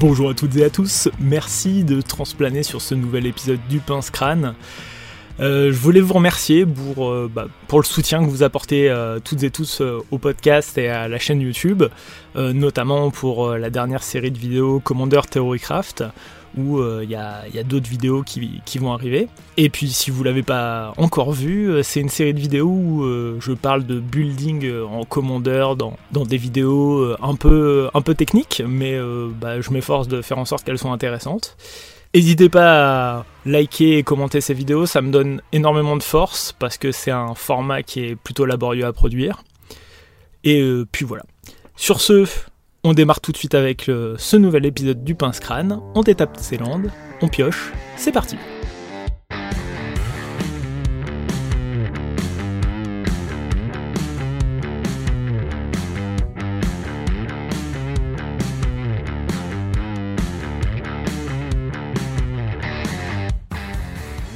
Bonjour à toutes et à tous, merci de transplaner sur ce nouvel épisode du Pince Crâne. Euh, je voulais vous remercier pour, euh, bah, pour le soutien que vous apportez euh, toutes et tous au podcast et à la chaîne YouTube, notamment pour la dernière série de vidéos Commander Theorycraft, où il y a, d'autres vidéos qui, vont arriver. Et puis si vous l'avez pas encore vu, c'est une série de vidéos où je parle de building en Commander dans, des vidéos un peu, un peu techniques, mais bah, je m'efforce de faire en sorte qu'elles soient intéressantes. N'hésitez pas à liker et commenter ces vidéos, ça me donne énormément de force parce que c'est un format qui est plutôt laborieux à produire. Et euh, puis voilà. Sur ce, on démarre tout de suite avec ce nouvel épisode du Pince Crâne. On détape ses landes, on pioche, c'est parti.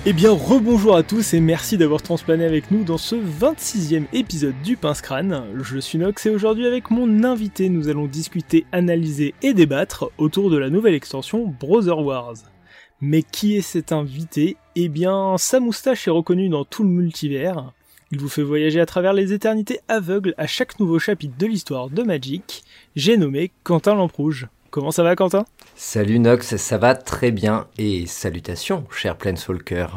Eh bien, rebonjour à tous et merci d'avoir transplané avec nous dans ce 26e épisode du Pince Crâne. Je suis Nox et aujourd'hui avec mon invité, nous allons discuter, analyser et débattre autour de la nouvelle extension Brother Wars. Mais qui est cet invité? Eh bien, sa moustache est reconnue dans tout le multivers. Il vous fait voyager à travers les éternités aveugles à chaque nouveau chapitre de l'histoire de Magic. J'ai nommé Quentin Lamprouge. Comment ça va Quentin? Salut Nox, ça va très bien et salutations cher Planeswalker.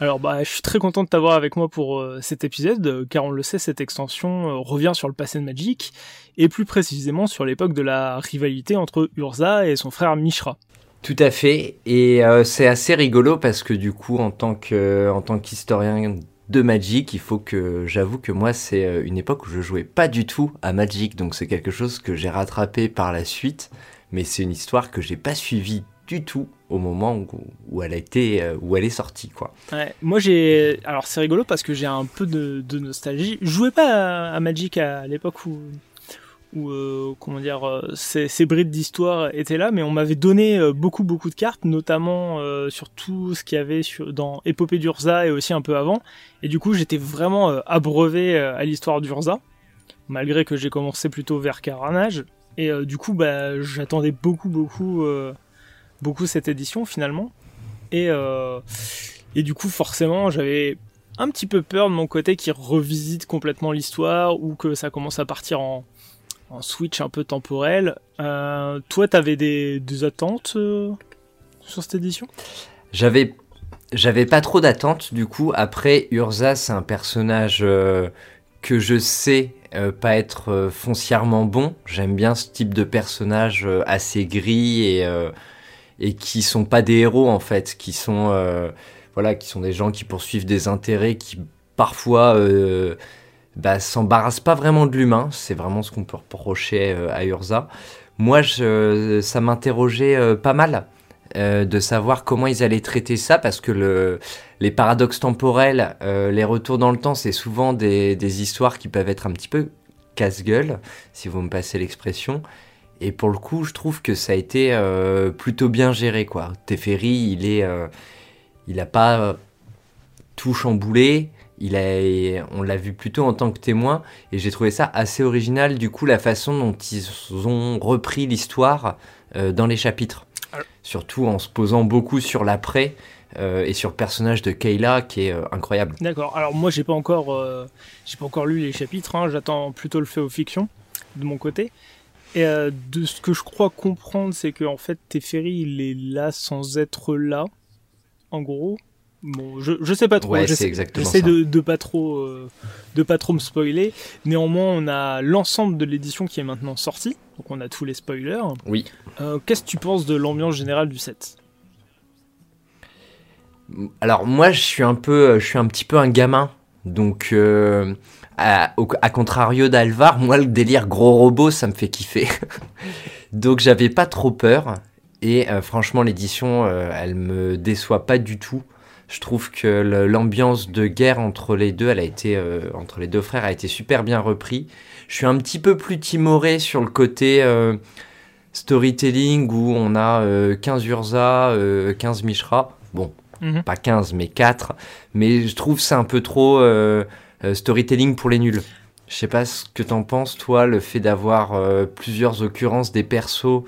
Alors bah je suis très content de t'avoir avec moi pour euh, cet épisode euh, car on le sait cette extension euh, revient sur le passé de Magic et plus précisément sur l'époque de la rivalité entre Urza et son frère Mishra. Tout à fait et c'est assez rigolo parce que du coup en tant que en tant qu'historien de Magic, il faut que j'avoue que moi c'est euh, une époque où je jouais pas du tout à Magic, donc c'est quelque chose que j'ai rattrapé par la suite, mais c'est une histoire que j'ai pas suivie du tout au moment où, elle a été euh, où elle est sortie quoi. moi j'ai alors c'est rigolo parce que j'ai un peu de, nostalgie. Je jouais pas à Magic à l'époque où où euh, comment dire euh, ces, ces, brides d'histoire étaient là, mais on m'avait donné euh, beaucoup beaucoup de cartes, notamment sur tout ce qu'il y avait dans Épopée d'Urza et aussi un peu avant. Et du coup, j'étais vraiment abreuvé à l'histoire d'Urza, malgré que j'ai commencé plutôt vers Carnage. Et du coup, bah, j'attendais beaucoup beaucoup beaucoup cette édition finalement. Et et du coup, forcément, j'avais un petit peu peur de mon côté qui revisite complètement l'histoire ou que ça commence à partir en en switch un peu temporel. Euh, toi, t'avais des, des attentes euh, sur cette édition? J'avais j'avais pas trop d'attentes du coup. Après, Urza, c'est un personnage euh, que je sais pas être foncièrement bon. J'aime bien ce type de personnage assez gris et, et qui sont pas des héros en fait, qui sont voilà, qui sont des gens qui poursuivent des intérêts qui parfois bah, s'embarrasse pas vraiment de l'humain. C'est vraiment ce qu'on peut reprocher euh, à Urza. Moi, je, ça m'interrogeait euh, pas mal euh, de savoir comment ils allaient traiter ça parce que le, les paradoxes temporels, les retours dans le temps, c'est souvent des, des, histoires qui peuvent être un petit peu casse-gueule, si vous me passez l'expression. Et pour le coup, je trouve que ça a été plutôt bien géré, quoi. Teferi, il est, il a pas tout chamboulé. Il a, on l'a vu plutôt en tant que témoin et j'ai trouvé ça assez original du coup la façon dont ils ont repris l'histoire euh, dans les chapitres. Surtout en se posant beaucoup sur l'après euh, et sur le personnage de Kayla qui est euh, incroyable. D'accord. Alors moi j'ai pas encore j'ai pas encore lu les chapitres. Hein. J'attends plutôt le fait aux fictions de mon côté. Et de ce que je crois comprendre, c'est que en fait Teferi il est là sans être là. En gros, Bon, je, je sais pas trop. j'essaie de, de pas trop euh, de pas trop me spoiler. Néanmoins, on a l'ensemble de l'édition qui est maintenant sortie, donc on a tous les spoilers. Oui. Euh, qu'est-ce que tu penses de l'ambiance générale du set? Alors moi, je suis un peu, je suis un petit peu un gamin, donc euh, à, à, contrario d'Alvar, moi le délire gros robot, ça me fait kiffer. donc j'avais pas trop peur. Et franchement, l'édition, elle me déçoit pas du tout. Je trouve que l'ambiance de guerre entre les deux, elle a été euh, entre les deux frères, a été super bien repris. Je suis un petit peu plus timoré sur le côté euh, storytelling où on a 15 euh, Urza, 15 Mishra. Bon, mhm. pas 15 mais 4. Mais je trouve c'est un peu trop storytelling pour les nuls. Je sais pas ce que t'en penses, toi, le fait d'avoir plusieurs occurrences des persos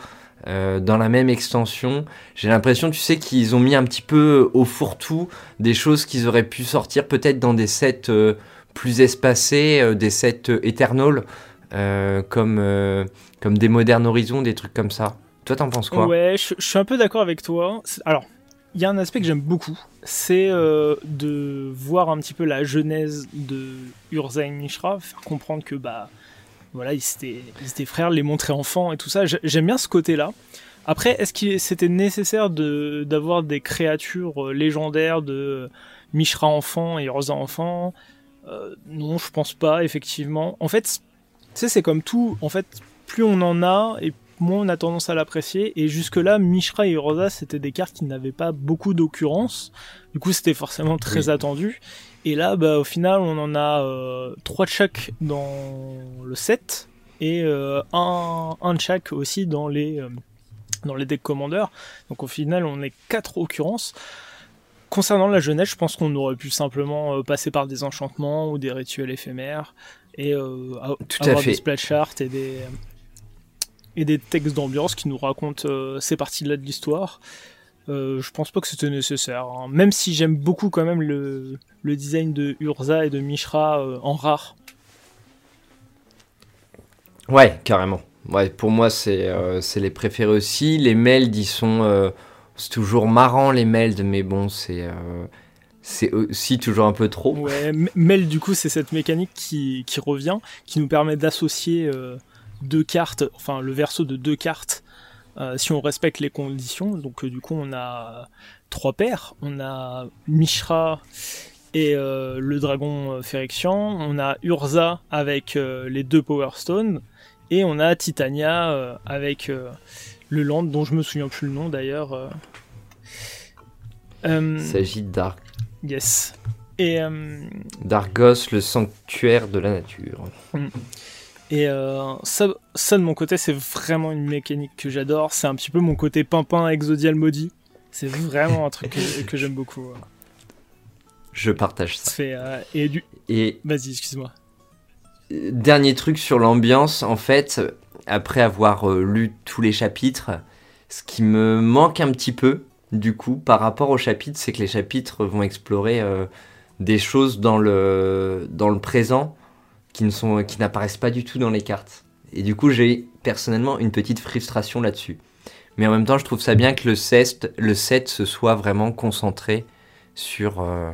euh, dans la même extension. J'ai l'impression, tu sais, qu'ils ont mis un petit peu au fourre-tout des choses qu'ils auraient pu sortir peut-être dans des sets euh, plus espacés, euh, des sets Eternal, comme, comme des modernes horizons, des trucs comme ça. Toi, t'en penses quoi? Ouais, je, suis un peu d'accord avec toi. Alors, il y a un aspect que j'aime beaucoup, c'est de voir un petit peu la genèse de Urza et Mishra, faire comprendre que bah voilà, ils étaient, frères, les montrer enfants et tout ça. J'aime bien ce côté-là. Après, est-ce qu'il c'était nécessaire d'avoir des créatures euh, légendaires de Mishra enfant et Rosa enfant? Euh, Non, je pense pas, effectivement. En fait, tu sais, c'est comme tout. En fait, plus on en a et moins on a tendance à l'apprécier. Et jusque-là, Mishra et Rosa, c'était des cartes qui n'avaient pas beaucoup d'occurrence. Du coup, c'était forcément très attendu. Et là, bah, au final, on en a euh, 3 de chaque dans le set et euh, un, un de chaque aussi dans les, euh, dans les decks commandeurs. Donc au final, on est 4 occurrences. Concernant la jeunesse, je pense qu'on aurait pu simplement passer par des enchantements ou des rituels éphémères et euh, Tout avoir des splash charts et des, et des textes d'ambiance qui nous racontent ces parties-là de l'histoire. Euh, je pense pas que c'était nécessaire. Hein. Même si j'aime beaucoup quand même le, le, design de Urza et de Mishra euh, en rare. Ouais, carrément. Ouais, pour moi, c'est euh, les préférés aussi. Les melds, ils sont. c'est toujours marrant, les melds, mais bon, c'est. c'est aussi toujours un peu trop. Ouais, meld, du coup, c'est cette mécanique qui, qui, revient, qui nous permet d'associer deux cartes, enfin le verso de deux cartes euh, si on respecte les conditions. Donc euh, du coup on a trois paires, on a Mishra et euh, le dragon Phyrexian, on a Urza avec les deux Power Stones, et on a Titania avec le land dont je me souviens plus le nom d'ailleurs. Il s'agit d'Arc. Yes. Et, D'Argos, le sanctuaire de la nature. Mm. Et euh, ça, ça, de mon côté, c'est vraiment une mécanique que j'adore. C'est un petit peu mon côté pimpin exodial maudit. C'est vraiment un truc que, j'aime beaucoup. Je partage ça. Euh, et du... Et Vas-y, excuse-moi. Dernier truc sur l'ambiance, en fait, après avoir euh, lu tous les chapitres, ce qui me manque un petit peu, du coup, par rapport aux chapitres, c'est que les chapitres vont explorer des choses dans le, dans le présent qui ne sont, qui n'apparaissent pas du tout dans les cartes. Et du coup, j'ai personnellement une petite frustration là-dessus. Mais en même temps, je trouve ça bien que le set, le set se soit vraiment concentré sur, euh,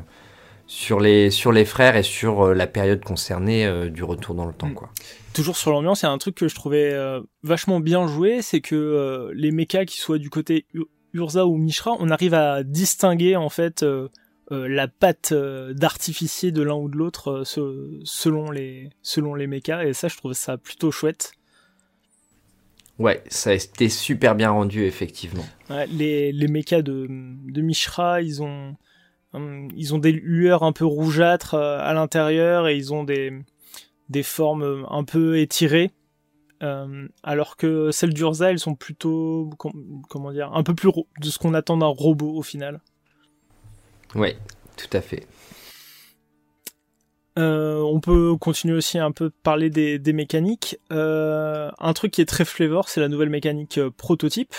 sur, les, sur les frères et sur euh, la période concernée euh, du retour dans le temps. Mm. Quoi. Toujours sur l'ambiance, il y a un truc que je trouvais vachement bien joué, c'est que les mechas qui soient du côté Urza ou Mishra, on arrive à distinguer en fait euh, la patte euh, d'artificier de l'un ou de l'autre euh, selon les selon les mechas et ça je trouve ça plutôt chouette. Ouais, ça a été super bien rendu effectivement. les les mechas de de Mishra, ils ont ils ont des lueurs un peu rougeâtres à l'intérieur et ils ont des des formes un peu étirées. alors que celles d'Urza, elles sont plutôt, comment dire, un peu plus de ce qu'on attend d'un robot au final. Oui, tout à fait. Euh, on peut continuer aussi un peu parler des, mécaniques. Euh, un truc qui est très flavor, c'est la nouvelle mécanique euh, prototype.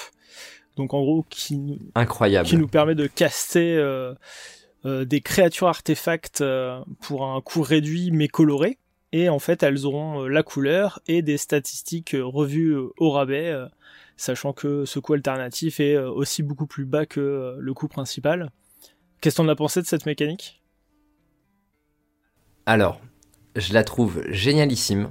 Donc en gros, qui, Incroyable. qui nous permet de caster des créatures artefacts pour un coût réduit mais coloré. Et en fait, elles auront la couleur et des statistiques revues au rabais, sachant que ce coût alternatif est aussi beaucoup plus bas que le coût principal. Qu'est-ce qu'on a pensé de cette mécanique? Alors, je la trouve génialissime.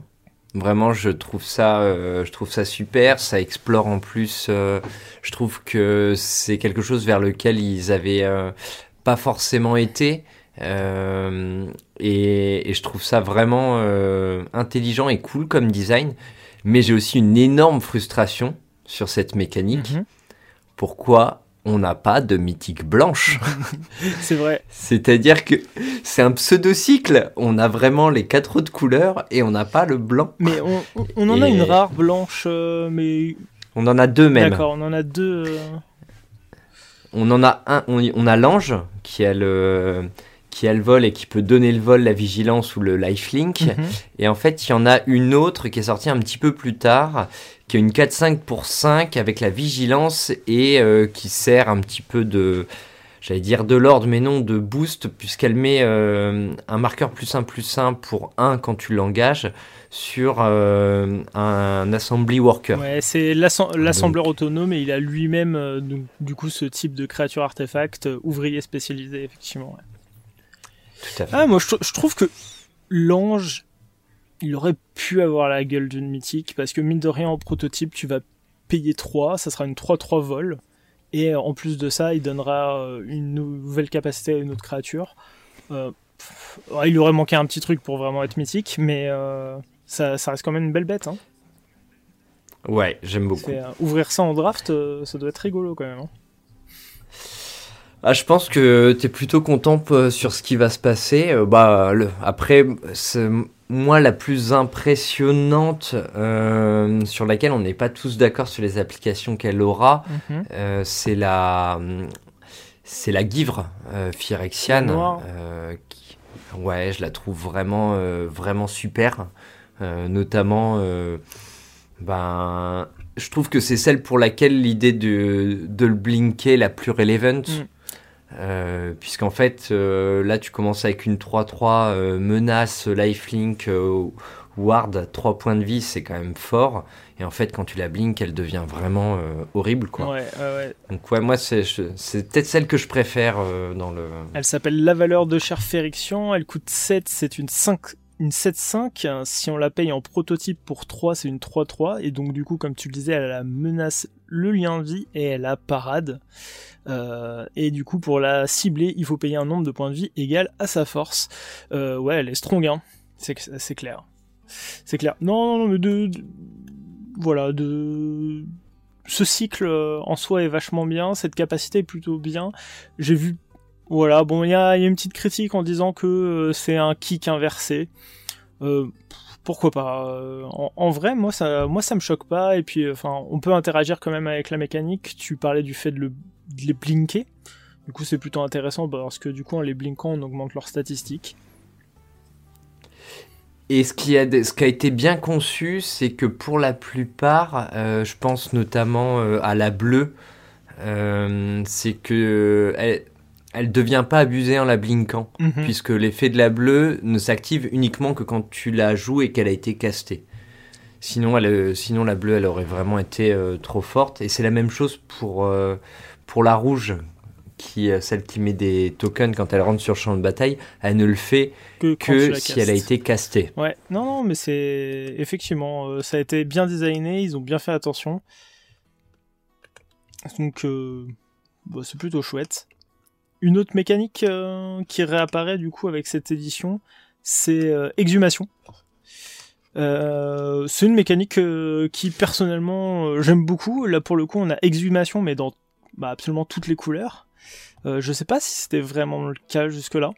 Vraiment, je trouve ça, euh, je trouve ça super. Ça explore en plus. Euh, je trouve que c'est quelque chose vers lequel ils avaient euh, pas forcément été. Et, je trouve ça vraiment intelligent et cool comme design. Mais j'ai aussi une énorme frustration sur cette mécanique. Mhm. Pourquoi on n'a pas de mythique blanche. c'est vrai. C'est-à-dire que c'est un pseudo-cycle. On a vraiment les quatre autres couleurs et on n'a pas le blanc. Mais on, en a une rare blanche, euh, mais. On en a deux même. D'accord, on en a deux. Euh. On en a un. On, a l'ange qui a le qui a le vol et qui peut donner le vol, la vigilance ou le lifelink. Mhm. Et en fait, il y en a une autre qui est sortie un petit peu plus tard, qui a une 4-5 pour 5 avec la vigilance et euh, qui sert un petit peu de, j'allais dire de l'ordre, mais non, de boost, puisqu'elle met euh, un marqueur plus 1 plus 1 pour 1 quand tu l'engages sur euh, un assembly worker. Ouais, c'est l'assembleur autonome et il a lui-même, euh, du coup, ce type de créature artefact, ouvrier spécialisé, effectivement. Tout à fait. Ah, moi, je, je trouve que l'ange, il aurait pu avoir la gueule d'une mythique, parce que mine de rien, en prototype, tu vas payer 3, ça sera une 3-3 vol, et en plus de ça, il donnera une nouvelle capacité à une autre créature. Euh, il aurait manqué un petit truc pour vraiment être mythique, mais euh, ça, reste quand même une belle bête. Hein. Ouais, j'aime beaucoup. Euh, ouvrir ça en draft, euh, ça doit être rigolo quand même. Hein. Ah, je pense que tu es plutôt content euh, sur ce qui va se passer. bah, le, après, moi, la plus impressionnante, sur laquelle on n'est pas tous d'accord sur les applications qu'elle aura, mhm. c'est la, c'est la Givre Phyrexiane. Qui, ouais, je la trouve vraiment, vraiment super. Euh, notamment, euh, ben, je trouve que c'est celle pour laquelle l'idée de, de, le blinker la plus relevant. Mm. Euh, puisqu'en fait, là, tu commences avec une 3-3 menace, lifelink, ward, 3 points de vie, c'est quand même fort. Et en fait, quand tu la blink, elle devient vraiment horrible. Quoi. Ouais, ouais. Donc, ouais, moi, c'est peut-être celle que je préfère dans le. Elle s'appelle La valeur de chair Fériction. Elle coûte 7, c'est une 5 une 7.5, si on la paye en prototype pour 3, c'est une 3-3, et donc du coup, comme tu le disais, elle a la menace, le lien de vie, et elle a parade. Euh, et du coup, pour la cibler, il faut payer un nombre de points de vie égal à sa force. Euh, ouais, elle est strong, hein. C'est, clair. C'est clair. Non, non, mais de, de, Voilà, de... Ce cycle euh, en soi est vachement bien, cette capacité est plutôt bien. J'ai vu voilà, bon, il y a, une petite critique en disant que euh, c'est un kick inversé. Euh, pourquoi pas euh, en, vrai, moi ça, moi ça me choque pas. Et puis, enfin, on peut interagir quand même avec la mécanique. Tu parlais du fait de, le, les blinker. Du coup, c'est plutôt intéressant parce que du coup, en les blinkant, on augmente leurs statistiques. Et ce qui, a, ce qui a été bien conçu, c'est que pour la plupart, je pense notamment à la bleue, c'est que elle devient pas abusée en la blinkant, mhm. puisque l'effet de la bleue ne s'active uniquement que quand tu la joues et qu'elle a été castée. Sinon, elle, euh, sinon la bleue, elle aurait vraiment été euh, trop forte. Et c'est la même chose pour, euh, pour la rouge, qui celle qui met des tokens quand elle rentre sur le champ de bataille. Elle ne le fait que, si elle a été castée. Ouais, non, non, mais c'est effectivement, ça a été bien designé, ils ont bien fait attention. Donc, bah, c'est plutôt chouette. Une autre mécanique euh, qui réapparaît du coup avec cette édition, c'est euh, exhumation. Euh, c'est une mécanique qui personnellement j'aime beaucoup. Là pour le coup on a exhumation mais dans bah, absolument toutes les couleurs. je sais pas si c'était vraiment le cas jusque là.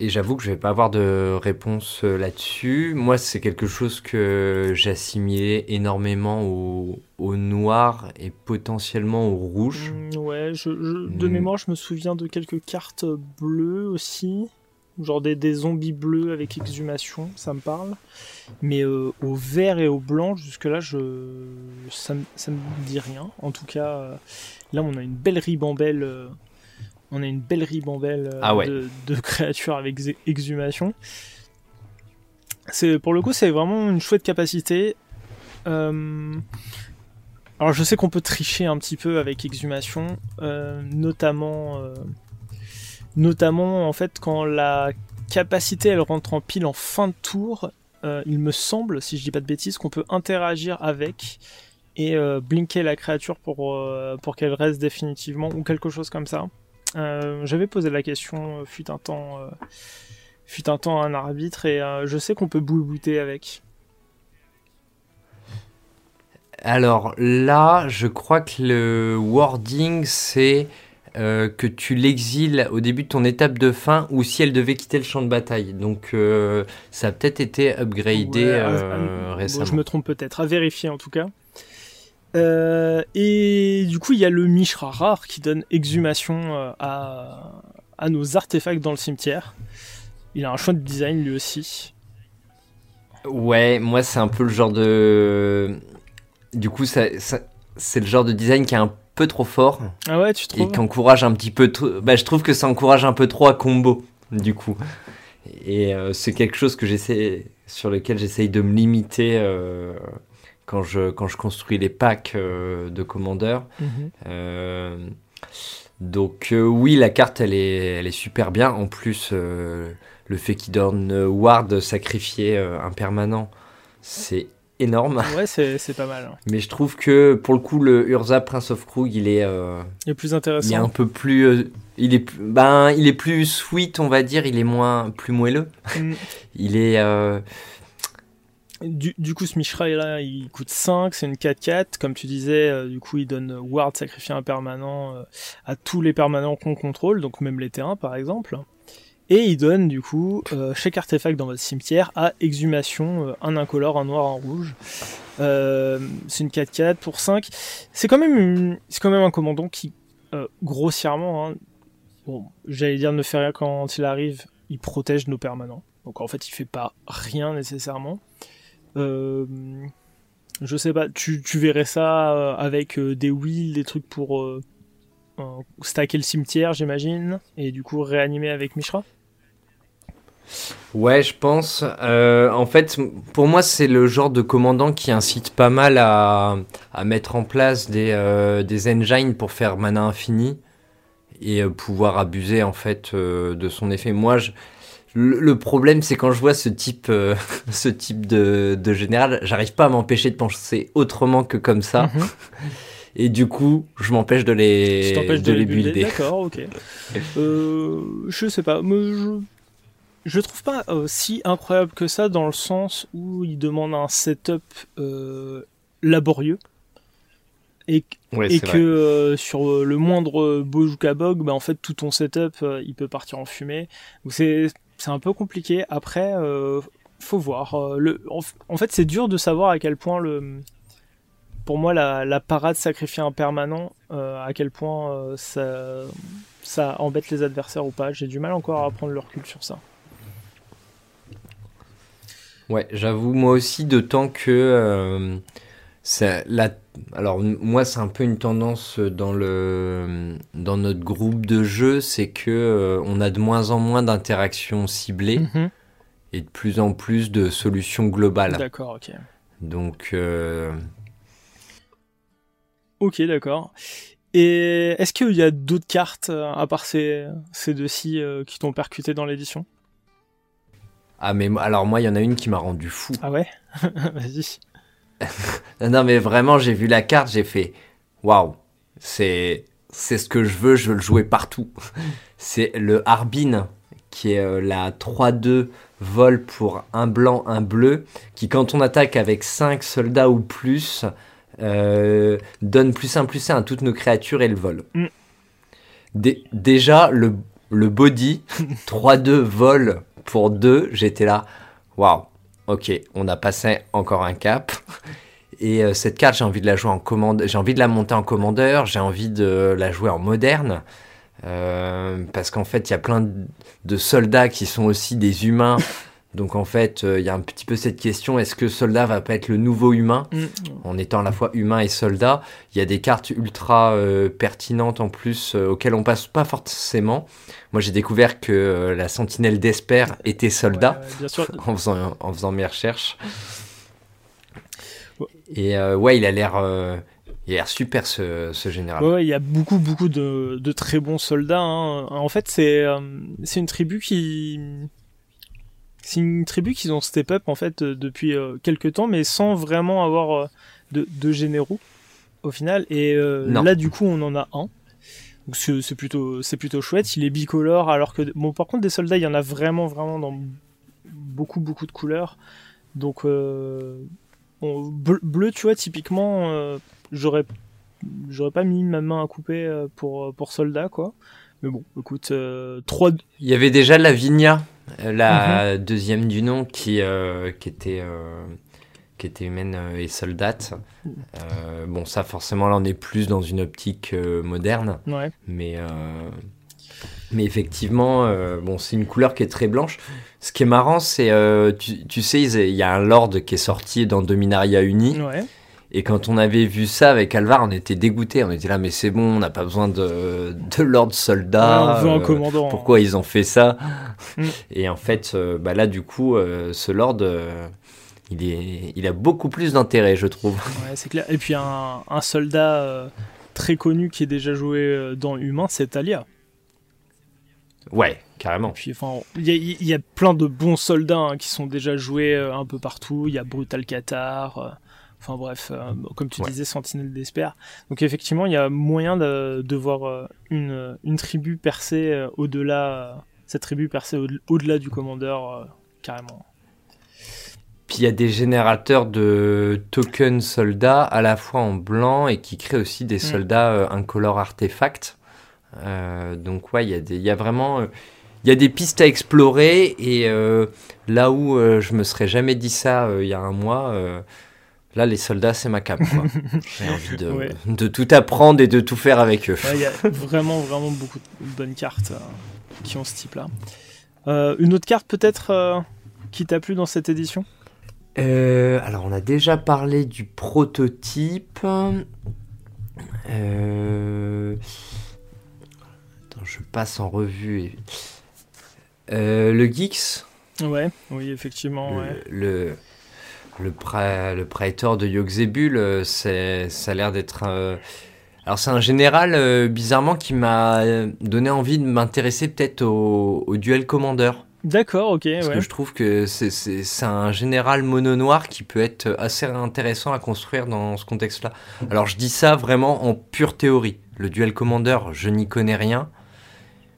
Et j'avoue que je vais pas avoir de réponse euh, là-dessus. Moi, c'est quelque chose que j'assimilais énormément au, noir et potentiellement au rouge. Mm, ouais, je, de mm. mémoire, je me souviens de quelques cartes bleues aussi. Genre des, des zombies bleus avec exhumation, ça me parle. Mais euh, au vert et au blanc, jusque-là, je... ça, ça me dit rien. En tout cas, euh, là, on a une belle ribambelle on a une belle ribambelle euh, ah de, créatures avec exhumation. C'est pour le coup, c'est vraiment une chouette capacité. Euh, alors je sais qu'on peut tricher un petit peu avec exhumation, euh, notamment, notamment en fait quand la capacité elle rentre en pile en fin de tour, il me semble, si je dis pas de bêtises, qu'on peut interagir avec et blinker la créature pour, pour qu'elle reste définitivement ou quelque chose comme ça. Euh, j'avais posé la question, euh, fut un temps, euh, fut un temps à un arbitre, et je sais qu'on peut boubouter avec. Alors là, je crois que le wording, c'est que tu l'exiles au début de ton étape de fin ou si elle devait quitter le champ de bataille. Donc ça a peut-être été upgradé récemment. je me trompe peut-être, à vérifier en tout cas. Et du coup, il y a le Mishra rare qui donne exhumation à, à nos artefacts dans le cimetière. Il a un choix de design lui aussi. Ouais, moi c'est un peu le genre de. Du coup, ça, c'est le genre de design qui est un peu trop fort. Ah ouais, tu trouves? Et qui encourage un petit peu. Bah, je trouve que ça encourage un peu trop à combo, du coup. Et euh, c'est quelque chose que j'essaie, sur lequel j'essaye de me limiter euh, quand, je, quand je construis les packs euh, de commandeurs. Mhm. donc oui, la carte, elle est, elle est super bien. En plus, le fait qu'il donne Ward sacrifier un permanent, c'est énorme. Ouais, c'est pas mal. Mais je trouve que pour le coup, le Urza Prince of Krug, il est. Euh, il est plus intéressant. Il est un peu plus. Euh, il, est, ben, il est plus sweet, on va dire. Il est moins plus moelleux. Mm. il est. Euh, du, coup, ce Mishra là, il coûte 5, c'est une 4-4. Comme tu disais, du coup, il donne Ward sacrifier un permanent à tous les permanents qu'on contrôle, donc même les terrains par exemple. Et il donne du coup euh, chaque artefact dans votre cimetière à exhumation, euh, un incolore, un noir, un rouge. Euh, c'est une 4-4 pour 5. C'est quand même quand même un commandant qui grossièrement, hein, bon, j'allais dire ne fait rien quand il arrive, il protège nos permanents. Donc en fait il fait pas rien nécessairement. Je sais pas, tu, verrais ça avec des wheels, des trucs pour stacker le cimetière, j'imagine, et du coup réanimer avec Mishra? Ouais, je pense. Euh, en fait, pour moi, c'est le genre de commandant qui incite pas mal à, mettre en place des, euh, engines pour faire mana infini et euh, pouvoir abuser en fait de son effet. Moi, je, le, problème, c'est quand je vois ce type, ce type de, de général, j'arrive pas à m'empêcher de penser autrement que comme ça. Mhm. Et du coup, je m'empêche de les, de, de, les builder. D'accord, ok. je sais pas. Mais je je trouve pas euh, si incroyable que ça dans le sens où il demande un setup euh, laborieux et, et que euh, sur le moindre Bojukabog, bah en fait tout ton setup il peut partir en fumée. c'est c'est un peu compliqué. Après, faut voir. le, en, fait, c'est dur de savoir à quel point le pour moi la, parade sacrifier un permanent, à quel point ça ça embête les adversaires ou pas. J'ai du mal encore à prendre le recul sur ça. Ouais, j'avoue, moi aussi, d'autant que euh, la... alors moi, c'est un peu une tendance dans le dans notre groupe de jeu, c'est que euh, on a de moins en moins d'interactions ciblées mhm. et de plus en plus de solutions globales. D'accord, ok. Donc. Euh, ok, d'accord. Et est-ce qu'il y a d'autres cartes à part ces, ces deux-ci qui t'ont percuté dans l'édition? Ah, mais alors moi, il y en a une qui m'a rendu fou. Ah ouais? Vas-y. non, mais vraiment, j'ai vu la carte, j'ai fait waouh, c'est c'est ce que je veux, je veux le jouer partout. c'est le Harbin, qui est euh, la 3-2 vol pour un blanc, un bleu, qui quand on attaque avec 5 soldats ou plus, euh, donne plus 1 plus 1 à toutes nos créatures et le vol. Mm. déjà, le, le body, 3-2 vol pour deux, j'étais là, waouh, ok, on a passé encore un cap. Et euh, cette carte, j'ai envie de la monter en commandeur, j'ai envie de la jouer en moderne. Euh, parce qu'en fait, il y a plein de soldats qui sont aussi des humains donc en fait, euh, il y a un petit peu cette question est-ce que soldat va pas être le nouveau humain mm. En étant à la fois humain et soldat, il y a des cartes ultra euh, pertinentes en plus euh, auxquelles on passe pas forcément. Moi, j'ai découvert que la sentinelle d'Esper était soldat en, faisant, en faisant mes recherches. Et ouais, il a l'air. Il a l'air super ce, ce général. Ouais, il y a beaucoup beaucoup de, de très bons soldats. Hein. En fait, c'est c'est une tribu qui c'est une tribu qu'ils ont step up en fait euh, depuis euh, quelques temps, mais sans vraiment avoir euh, de, généraux au final. Et là, du coup, on en a un. Donc c'est plutôt c'est plutôt chouette. Il est bicolore, alors que bon, par contre, des soldats, il y en a vraiment vraiment dans beaucoup beaucoup de couleurs. Donc bleu, tu vois, typiquement, j'aurais j'aurais pas mis ma main à couper pour pour soldat quoi. Mais bon, écoute, 3 Il y avait déjà la Vigna la mhm. deuxième du nom qui, euh, qui était. Euh, qui était humaine et soldate. bon, ça, forcément, là, on est plus dans une optique moderne. Ouais. Mais, mais effectivement, bon, c'est une couleur qui est très blanche. Ce qui est marrant, c'est, tu, tu, sais, il y a un Lord qui est sorti dans Dominaria Uni. Ouais. Et quand on avait vu ça avec Alvar, on était dégoûté. On était là, mais c'est bon, on n'a pas besoin de, de Lord Soldat. on veut un euh, commandant. Pourquoi ils ont fait ça Mm. Et en fait, euh, bah là, du coup, euh, ce Lord, il, est, il a beaucoup plus d'intérêt, je trouve. Ouais, c'est clair. Et puis un, un soldat très connu qui est déjà joué dans Humain, c'est Talia. Ouais, carrément. Puis, enfin, il y, y, a plein de bons soldats hein, qui sont déjà joués un peu partout. Il y a Brutal Qatar. Enfin bref, euh, comme tu disais, Sentinelle d'Esper. Donc effectivement, il y a moyen de, de voir euh, une, une, tribu percer euh, au-delà, cette tribu percer au-delà du commandeur, carrément. Puis il y a des générateurs de tokens soldats à la fois en blanc et qui créent aussi des mm. soldats incolores artefacts. donc ouais, il y, a des, il y a vraiment il y a des pistes à explorer et là où je me serais jamais dit ça il y a un mois, Là, les soldats, c'est ma cape. J'ai envie de, de, tout apprendre et de tout faire avec eux. Il y a vraiment, vraiment beaucoup de bonnes cartes euh, qui ont ce type-là. Euh, une autre carte, peut-être, euh, qui t'a plu dans cette édition? Alors, on a déjà parlé du prototype. Attends, je passe en revue. le Geeks. Ouais, oui, effectivement. le le, le Praetor de Yogzebul, euh, ça a l'air d'être. Alors, c'est un général, euh, bizarrement, qui m'a donné envie de m'intéresser peut-être au, duel commandeur. D'accord, ok. Parce que je trouve que c'est un général mono-noir qui peut être assez intéressant à construire dans ce contexte-là. Alors, je dis ça vraiment en pure théorie. Le duel commandeur, je n'y connais rien.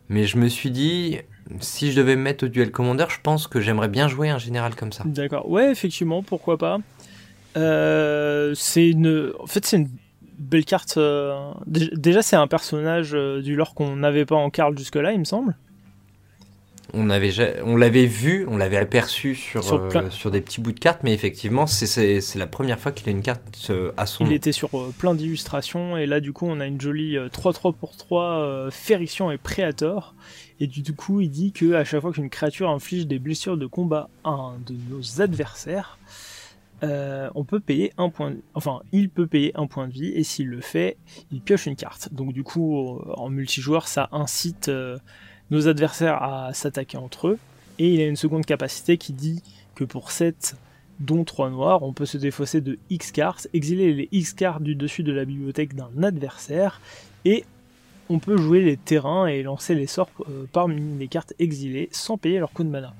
Mais je me suis dit, si je devais me mettre au duel commandeur, je pense que j'aimerais bien jouer un général comme ça. D'accord. Ouais, effectivement, pourquoi pas. Euh, c'est une. En fait, c'est une belle carte. Euh, déjà, c'est un personnage euh, du lore qu'on n'avait pas en carte jusque-là, il me semble. On avait, on l'avait vu, on l'avait aperçu sur, sur, des petits bouts de cartes, mais effectivement, c'est la première fois qu'il a une carte à son. Il était sur plein d'illustrations, et là, du coup, on a une jolie 3-3 pour 3 Ferrition et Préator. Et du coup, il dit que à chaque fois qu'une créature inflige des blessures de combat à un de nos adversaires, euh, on peut payer un point de... enfin il peut payer un point de vie et s'il le fait il pioche une carte. Donc du coup euh, en multijoueur ça incite euh, nos adversaires à s'attaquer entre eux. Et il a une seconde capacité qui dit que pour 7 dont 3 noirs on peut se défausser de X cartes exiler les X cartes du dessus de la bibliothèque d'un adversaire et on peut jouer les terrains et lancer les sorts euh, parmi les cartes exilées sans payer leur coup de mana.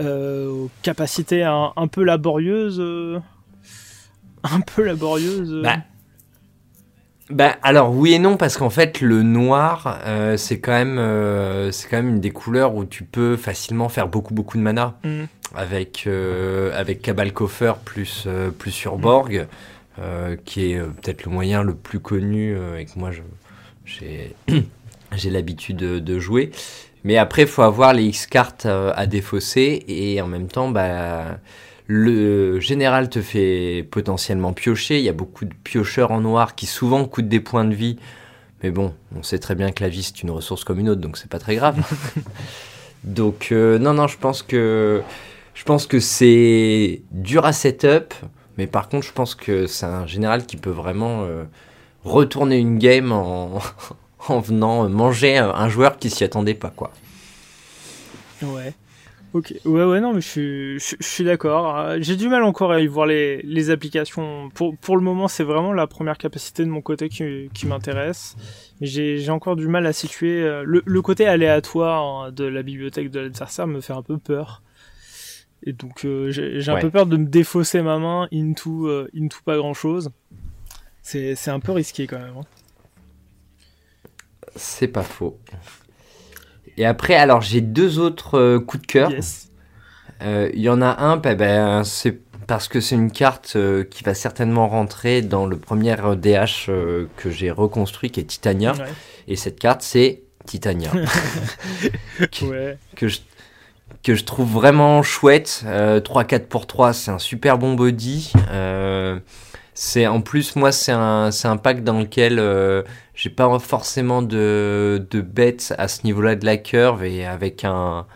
Euh, capacité un, peu laborieuse. Euh, un peu laborieuse. Bah. bah. alors oui et non parce qu'en fait le noir c'est quand même c'est quand même une des couleurs où tu peux facilement faire beaucoup beaucoup de mana mm. avec avec Cabal Coffer plus plus sur Borg qui est peut-être le moyen le plus connu et que moi je j'ai l'habitude de, jouer. Mais après, il faut avoir les X cartes euh, à défausser et en même temps, bah, le général te fait potentiellement piocher. Il y a beaucoup de piocheurs en noir qui souvent coûtent des points de vie. Mais bon, on sait très bien que la vie c'est une ressource comme une autre, donc c'est pas très grave. donc euh, non, non, je pense que je pense que c'est dur à setup, mais par contre, je pense que c'est un général qui peut vraiment euh, retourner une game en, en venant manger un joueur qui s'y attendait pas, quoi. Ouais. Ok, ouais, ouais, non, mais je suis, je, suis d'accord. Euh, j'ai du mal encore à y voir les, les applications. Pour, pour le moment, c'est vraiment la première capacité de mon côté qui, qui m'intéresse. Mais j'ai encore du mal à situer. Euh, le, le côté aléatoire hein, de la bibliothèque de l'adversaire me fait un peu peur. Et donc, euh, j'ai un peu peur de me défausser ma main into, into pas grand chose. C'est un peu risqué quand même. Hein. C'est pas faux. Et après, alors j'ai deux autres euh, coups de cœur. Euh, il y en a un, bah, ben, c'est parce que c'est une carte euh, qui va certainement rentrer dans le premier DH que j'ai reconstruit, qui est Titania. Et cette carte, c'est Titania. que, que, je, que je trouve vraiment chouette. 3-4 pour 3, c'est un super bon body. C'est en plus, moi, c'est un, un, pack dans lequel j'ai pas forcément de, de bêtes à ce niveau-là de la curve et avec un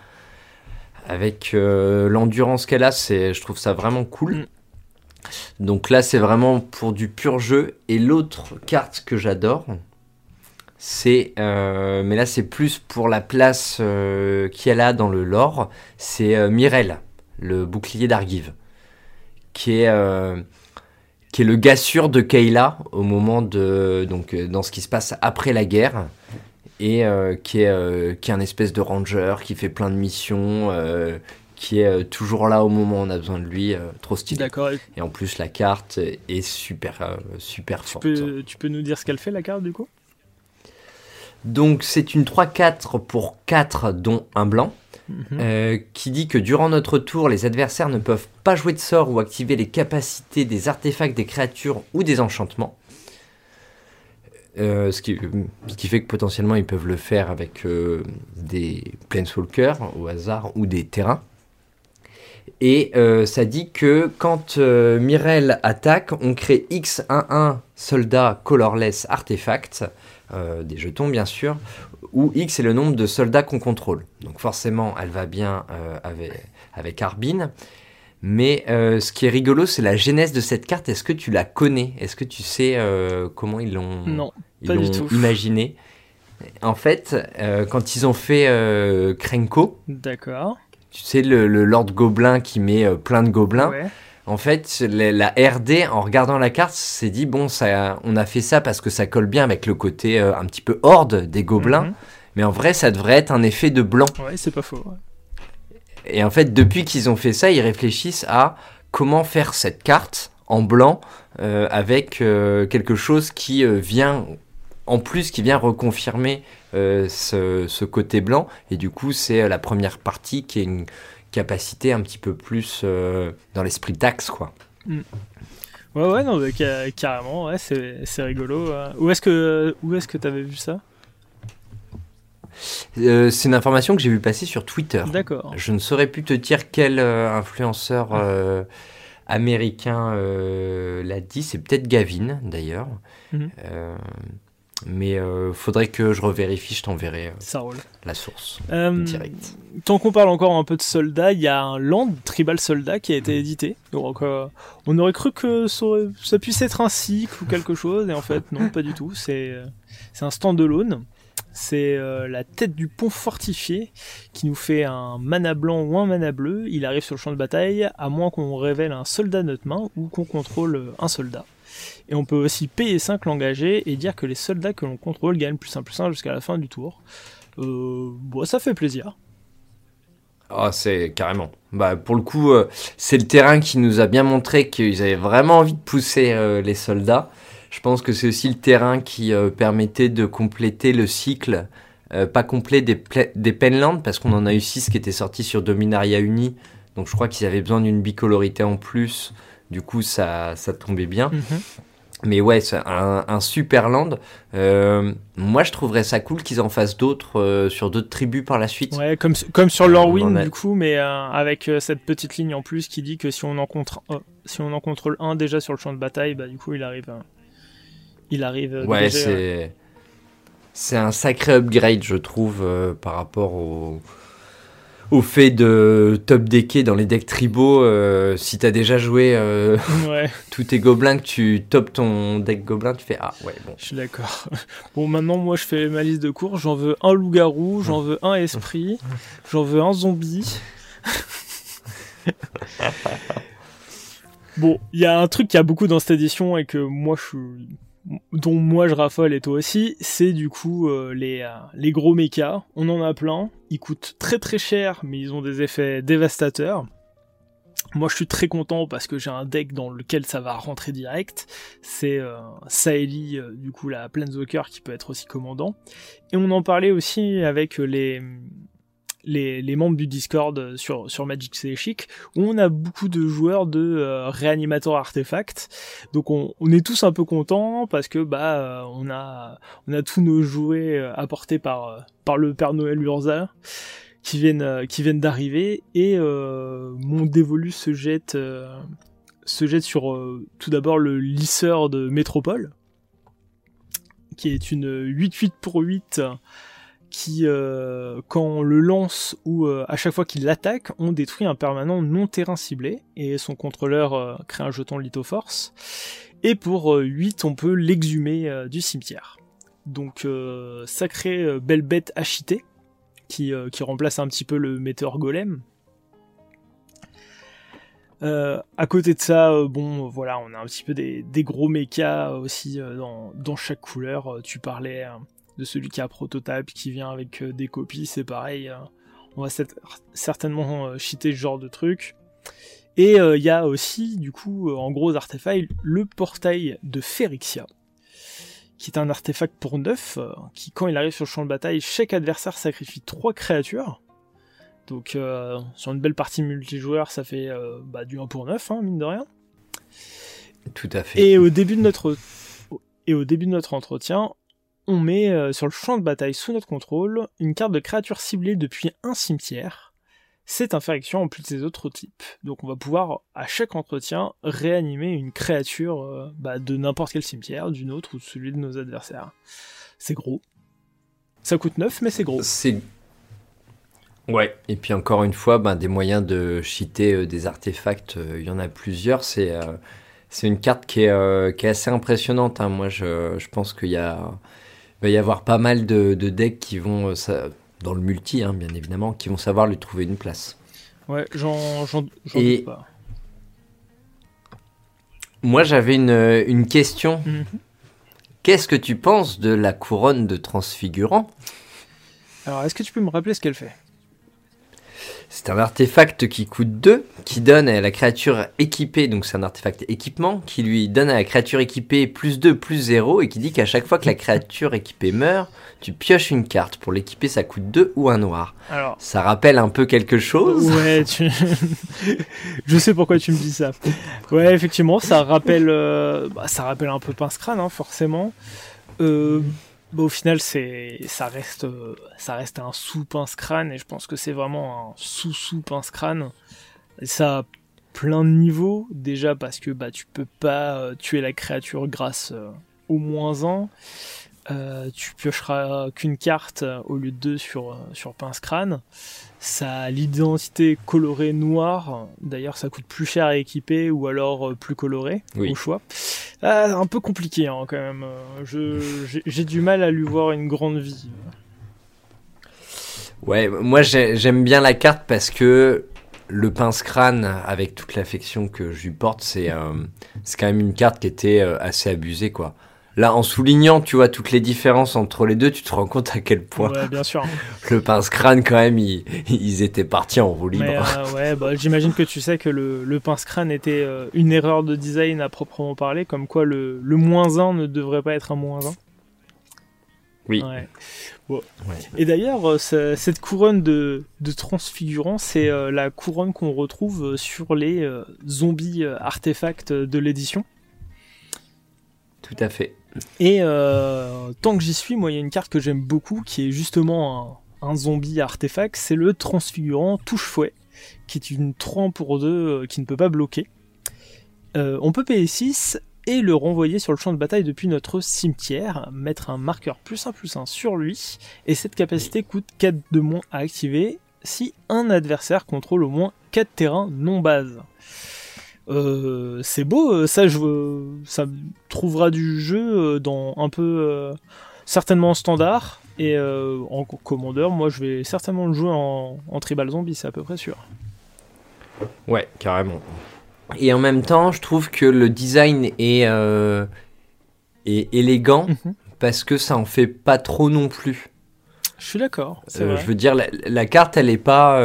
avec l'endurance qu'elle a, c'est je trouve ça vraiment cool. Mm. Donc là, c'est vraiment pour du pur jeu. Et l'autre carte que j'adore, c'est, euh, mais là c'est plus pour la place euh, qu'elle a dans le lore, c'est euh, Mirel, le bouclier d'Argive, qui est qui est le gars sûr de Kayla au moment de donc dans ce qui se passe après la guerre et qui est qui est un espèce de ranger qui fait plein de missions qui est toujours là au moment où on a besoin de lui, trop stylé. D'accord. Et en plus, la carte est super, super forte. tu peux nous dire ce qu'elle fait, la carte, du coup? Donc c'est une 3-4 pour 4 dont un blanc. Mhm. Euh, qui dit que durant notre tour, les adversaires ne peuvent pas jouer de sort ou activer les capacités des artefacts, des créatures ou des enchantements. Euh, ce, qui, fait que potentiellement ils peuvent le faire avec euh, des Planeswalkers au hasard ou des terrains. Et ça dit que quand Mirel attaque, on crée X11 soldats colorless artefacts des jetons bien sûr, où X est le nombre de soldats qu'on contrôle. Donc forcément, elle va bien euh, avec, avec Arbin. Mais euh, ce qui est rigolo, c'est la genèse de cette carte. Est-ce que tu la connais? Est-ce que tu sais comment ils l'ont imaginé? En fait, quand ils ont fait Krenko, d'accord. Tu sais le, Lord Gobelin qui met plein de gobelins. En fait, la RD, en regardant la carte, s'est dit bon, ça, on a fait ça parce que ça colle bien avec le côté euh, un petit peu horde des gobelins. Mhm. Mais en vrai, ça devrait être un effet de blanc. Ouais, c'est pas faux. Et en fait, depuis qu'ils ont fait ça, ils réfléchissent à comment faire cette carte en blanc euh, avec euh, quelque chose qui vient en plus qui vient reconfirmer ce, ce, côté blanc. Et du coup, c'est la première partie qui est une capacité un petit peu plus euh, dans l'esprit d'axe, quoi. Mm. Ouais, ouais, non, carrément, ouais, c'est rigolo. Où est-ce que où est-ce que t'avais vu ça? Euh, c'est une information que j'ai vu passer sur Twitter. D'accord. Je ne saurais plus te dire quel euh, influenceur américain l'a dit. C'est peut-être Gavin, d'ailleurs. Mm-hmm. Mais euh, faudrait que je revérifie, je t'enverrai euh, la source euh, direct. Tant qu'on parle encore un peu de soldats, il y a un Land Tribal Soldat qui a été édité. Donc on aurait cru que ça, puisse être un cycle ou quelque chose, et en fait non, pas du tout. C'est un stand-alone. C'est la tête du pont fortifié qui nous fait un mana blanc ou un mana bleu. Il arrive sur le champ de bataille à moins qu'on révèle un soldat de notre main ou qu'on contrôle un soldat. Et on peut aussi payer 5 l'engagé et dire que les soldats que l'on contrôle gagnent plus 1 plus 1 jusqu'à la fin du tour. Euh, bon, ça fait plaisir. Ah, c'est carrément. Bah, pour le coup, euh, c'est le terrain qui nous a bien montré qu'ils avaient vraiment envie de pousser euh, les soldats. Je pense que c'est aussi le terrain qui permettait de compléter le cycle, pas complet des, des Penland, parce qu'on en a eu 6 qui étaient sortis sur Dominaria Uni. Donc je crois qu'ils avaient besoin d'une bicolorité en plus. Du coup, ça, ça tombait bien. Mhm. Mais ouais, c'est un, super land. Euh, moi, je trouverais ça cool qu'ils en fassent d'autres euh, sur d'autres tribus par la suite. Ouais, comme, comme sur Lorwyn, du coup, mais euh, avec cette petite ligne en plus qui dit que si on en, contre, si on en contrôle un déjà sur le champ de bataille, bah, du coup, il arrive. il arrive. Ouais, c'est. C'est un sacré upgrade, je trouve, par rapport au au fait de top decker dans les decks tribaux, euh, si t'as déjà joué euh, tous tes gobelins, que tu top ton deck gobelin, tu fais Ah ouais, bon. Je suis d'accord. Bon, maintenant, moi, je fais ma liste de cours. J'en veux un loup-garou, j'en veux un esprit, j'en veux un zombie. bon, il y a un truc qui a beaucoup dans cette édition et que moi, je suis dont moi je raffole et toi aussi, c'est du coup euh, les, euh, les gros mechas. On en a plein. Ils coûtent très très cher, mais ils ont des effets dévastateurs. Moi je suis très content parce que j'ai un deck dans lequel ça va rentrer direct. C'est euh, Saeli, du coup la Planeswalker qui peut être aussi commandant. Et on en parlait aussi avec les, les, membres du Discord sur, sur Magic C'est Chic, où on a beaucoup de joueurs de euh, réanimateurs artefacts. Donc on, est tous un peu contents parce que bah euh, on a on a tous nos jouets euh, apportés par par le Père Noël Urza qui viennent, qui viennent d'arriver et mon dévolu se jette, se jette sur tout d'abord le lisseur de Métropole, qui est une 8-8 pour 8 qui, euh, quand on le lance ou euh, à chaque fois qu'il l'attaque, on détruit un permanent non terrain ciblé, et son contrôleur euh, crée un jeton lithoforce. Et pour 8, on peut l'exhumer du cimetière. Donc, sacré belle bête achitée, qui, remplace un petit peu le metteur golem. à côté de ça, bon, voilà, on a un petit peu des, gros mechas aussi dans, chaque couleur. Tu parlais de celui qui a prototype, qui vient avec euh, des copies, c'est pareil. Hein. on va certainement euh, cheater ce genre de truc. Et euh, il y a aussi, du coup, en gros artefact, le portail de Ferixia, qui est un artefact pour neuf, qui quand il arrive sur le champ de bataille, chaque adversaire sacrifie trois créatures. Donc sur une belle partie multijoueur, ça fait bah, du 1 pour 9, hein, mine de rien. Tout à fait. Et au début de notre, et au début de notre entretien, on met euh, sur le champ de bataille sous notre contrôle une carte de créature ciblée depuis un cimetière. Cette infection en plus de ses autres types. Donc on va pouvoir à chaque entretien réanimer une créature euh, bah, de n'importe quel cimetière, d'une autre ou de celui de nos adversaires. C'est gros. Ça coûte 9 mais c'est gros. Ouais. Et puis encore une fois, ben, des moyens de cheater euh, des artefacts, il y en a plusieurs. C'est une carte qui est, qui est assez impressionnante. Hein. Moi, je, je pense qu'il y a il va y avoir pas mal de, decks qui vont, euh, dans le multi hein, bien évidemment, qui vont savoir lui trouver une place. Ouais, j'en doute pas. Moi j'avais une, question. Mhm. Qu'est-ce que tu penses de la couronne de transfigurant? Alors est-ce que tu peux me rappeler ce qu'elle fait? C'est un artefact qui coûte 2, qui donne à la créature équipée, donc c'est un artefact équipement, qui lui donne à la créature équipée plus 2, plus 0, et qui dit qu'à chaque fois que la créature équipée meurt, tu pioches une carte. Pour l'équiper, ça coûte 2 ou un noir. Alors, ça rappelle un peu quelque chose Ouais, je sais pourquoi tu me dis ça. Ouais, effectivement, ça rappelle, euh, bah, ça rappelle un peu Pince Crâne, hein, forcément. Euh, bah, au final, c'est, ça reste, ça reste un sous pince crâne et je pense que c'est vraiment un sous sous pince crâne. Ça a plein de niveaux déjà parce que bah tu peux pas euh, tuer la créature grâce euh, au moins 1. Euh, tu piocheras qu'une carte au lieu de deux sur, sur pince crâne. Ça a l'identité colorée noire. D'ailleurs, ça coûte plus cher à équiper ou alors plus coloré au choix. Ah, un peu compliqué hein, quand même. J'ai du mal à lui voir une grande vie. Ouais, moi j'aime bien la carte parce que le pince-crâne, avec toute l'affection que je lui porte, c'est euh, quand même une carte qui était euh, assez abusée, quoi. Là, en soulignant, tu vois, toutes les différences entre les deux, tu te rends compte à quel point. Ouais, bien sûr. le pince-crâne, quand même, ils, étaient partis en roue libre. Euh, ouais, bah, j'imagine que tu sais que le, le pince-crâne était euh, une erreur de design à proprement parler, comme quoi le, le moins 1 ne devrait pas être un moins 1. Oui. Et d'ailleurs, euh, cette couronne de, de transfigurant, c'est la couronne qu'on retrouve sur les zombies artefacts de l'édition. Tout à fait. Et euh, tant que j'y suis, moi, il y a une carte que j'aime beaucoup qui est justement un, zombie artefact, c'est le transfigurant touche-fouet, qui est une 3 pour 2 euh, qui ne peut pas bloquer. Euh, on peut payer 6 et le renvoyer sur le champ de bataille depuis notre cimetière, mettre un marqueur plus 1 plus 1 sur lui, et cette capacité coûte 4 de moins à activer si un adversaire contrôle au moins 4 terrains non base. Euh, c'est beau, euh, ça, je, ça trouvera du jeu euh, dans un peu certainement en standard et en commandeur. Moi, je vais certainement le jouer en, tribal zombie, c'est à peu près sûr. Ouais, carrément. Et en même temps, je trouve que le design est, est élégant mhm. parce que ça en fait pas trop non plus. Je suis d'accord. je veux dire, la, la, carte, elle est pas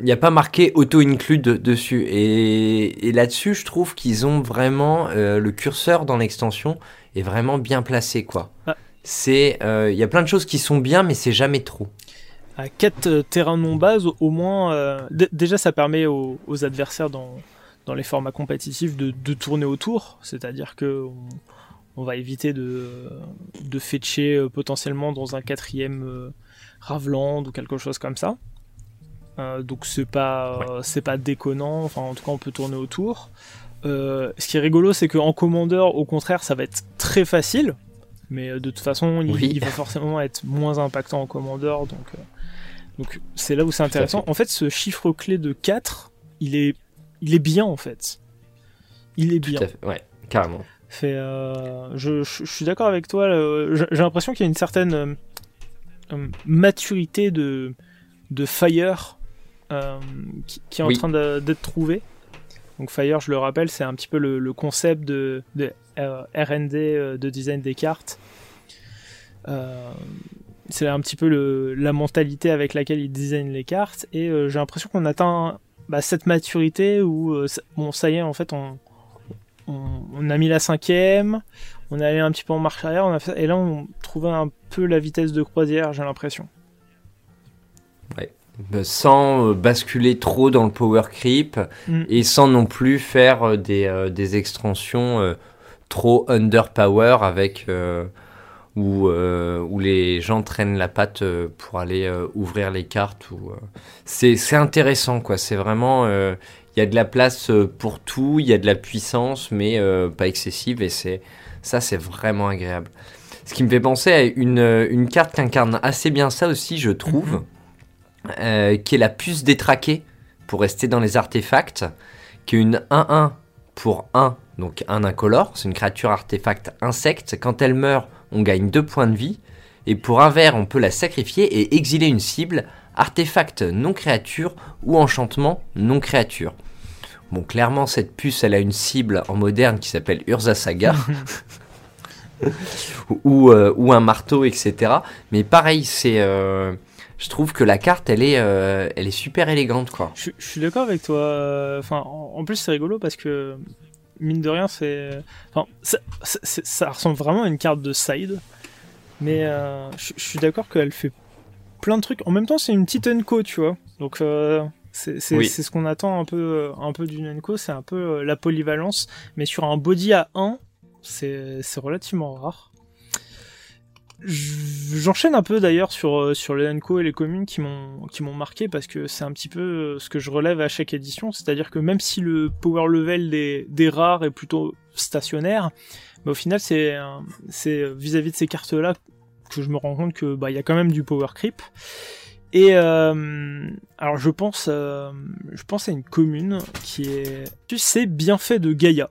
il n'y a pas marqué auto-include dessus. Et, là-dessus, je trouve qu'ils ont vraiment euh, le curseur dans l'extension est vraiment bien placé, quoi. Ah. C'est, euh, il y a plein de choses qui sont bien, mais c'est jamais trop. À 4 euh, terrains non base, au moins, déjà ça permet aux, adversaires dans, dans les formats compétitifs de, tourner autour, c'est-à-dire que on va éviter de, de fetcher potentiellement dans un quatrième Ravland ou quelque chose comme ça. Donc c'est pas c'est pas déconnant, enfin en tout cas on peut tourner autour. ce qui est rigolo c'est qu'en commandeur au contraire ça va être très facile, mais de toute façon il, va forcément être moins impactant en commandeur donc donc c'est là où c'est intéressant. En fait ce chiffre clé de 4 il est il est bien en fait. Il est bien. Ouais, carrément. Fait, euh, je, suis d'accord avec toi. J'ai l'impression qu'il y a une certaine euh, euh, maturité de, de Fire qui, est en train d'être trouvée. Donc Fire, je le rappelle, c'est un petit peu le, concept de, de R&D de design des cartes. c'est un petit peu le, la mentalité avec laquelle ils designent les cartes et j'ai l'impression qu'on atteint bah, cette maturité où euh, bon ça y est en fait on, on, a mis la cinquième, on est allé un petit peu en marche arrière, on a fait, et là on trouvait un peu la vitesse de croisière, j'ai l'impression. Ouais. Bah, sans euh, basculer trop dans le power creep mm. et sans non plus faire euh, des, des extensions trop underpower avec où, euh, où les gens traînent la patte euh, pour aller euh, ouvrir les cartes. Ou, c'est, intéressant, quoi. C'est vraiment. Il y a de la place pour tout, il y a de la puissance, mais pas excessive, et c'est, ça, c'est vraiment agréable. Ce qui me fait penser à une, une carte qui incarne assez bien ça aussi, je trouve, mhm. qui est la puce détraquée, pour rester dans les artefacts, qui est une 1-1 pour 1, donc un incolore, c'est une créature artefact insecte. Quand elle meurt, on gagne 2 points de vie. Et pour un vert, on peut la sacrifier et exiler une cible, artefact non créature ou enchantement non créature. Bon, clairement, cette puce, elle a une cible en moderne qui s'appelle Urza Saga. ou, euh, ou, un marteau, etc. Mais pareil, c'est. Euh, je trouve que la carte, elle est, euh, elle est super élégante, quoi. Je, suis d'accord avec toi. Enfin, en plus, c'est rigolo parce que mine de rien, c'est. Enfin, ça, ressemble vraiment à une carte de side. Mais euh, je suis d'accord qu'elle fait plein de trucs. En même temps, c'est une petite Enco, tu vois. Donc, euh, c'est ce qu'on attend un peu, euh, un peu d'une Enco. C'est un peu la polyvalence. Mais sur un body à 1, c'est relativement rare. J'enchaîne un peu d'ailleurs sur, euh, les NCO et les communes qui m'ont, qui m'ont marqué parce que c'est un petit peu euh, ce que je relève à chaque édition, c'est-à-dire que même si le power level des, rares est plutôt stationnaire, au final c'est, c'est vis-à-vis de ces cartes-là que je me rends compte que bah il y a quand même du power creep. Et euh, alors je pense, je pense à une commune qui est, tu sais, bien fait de Gaïa,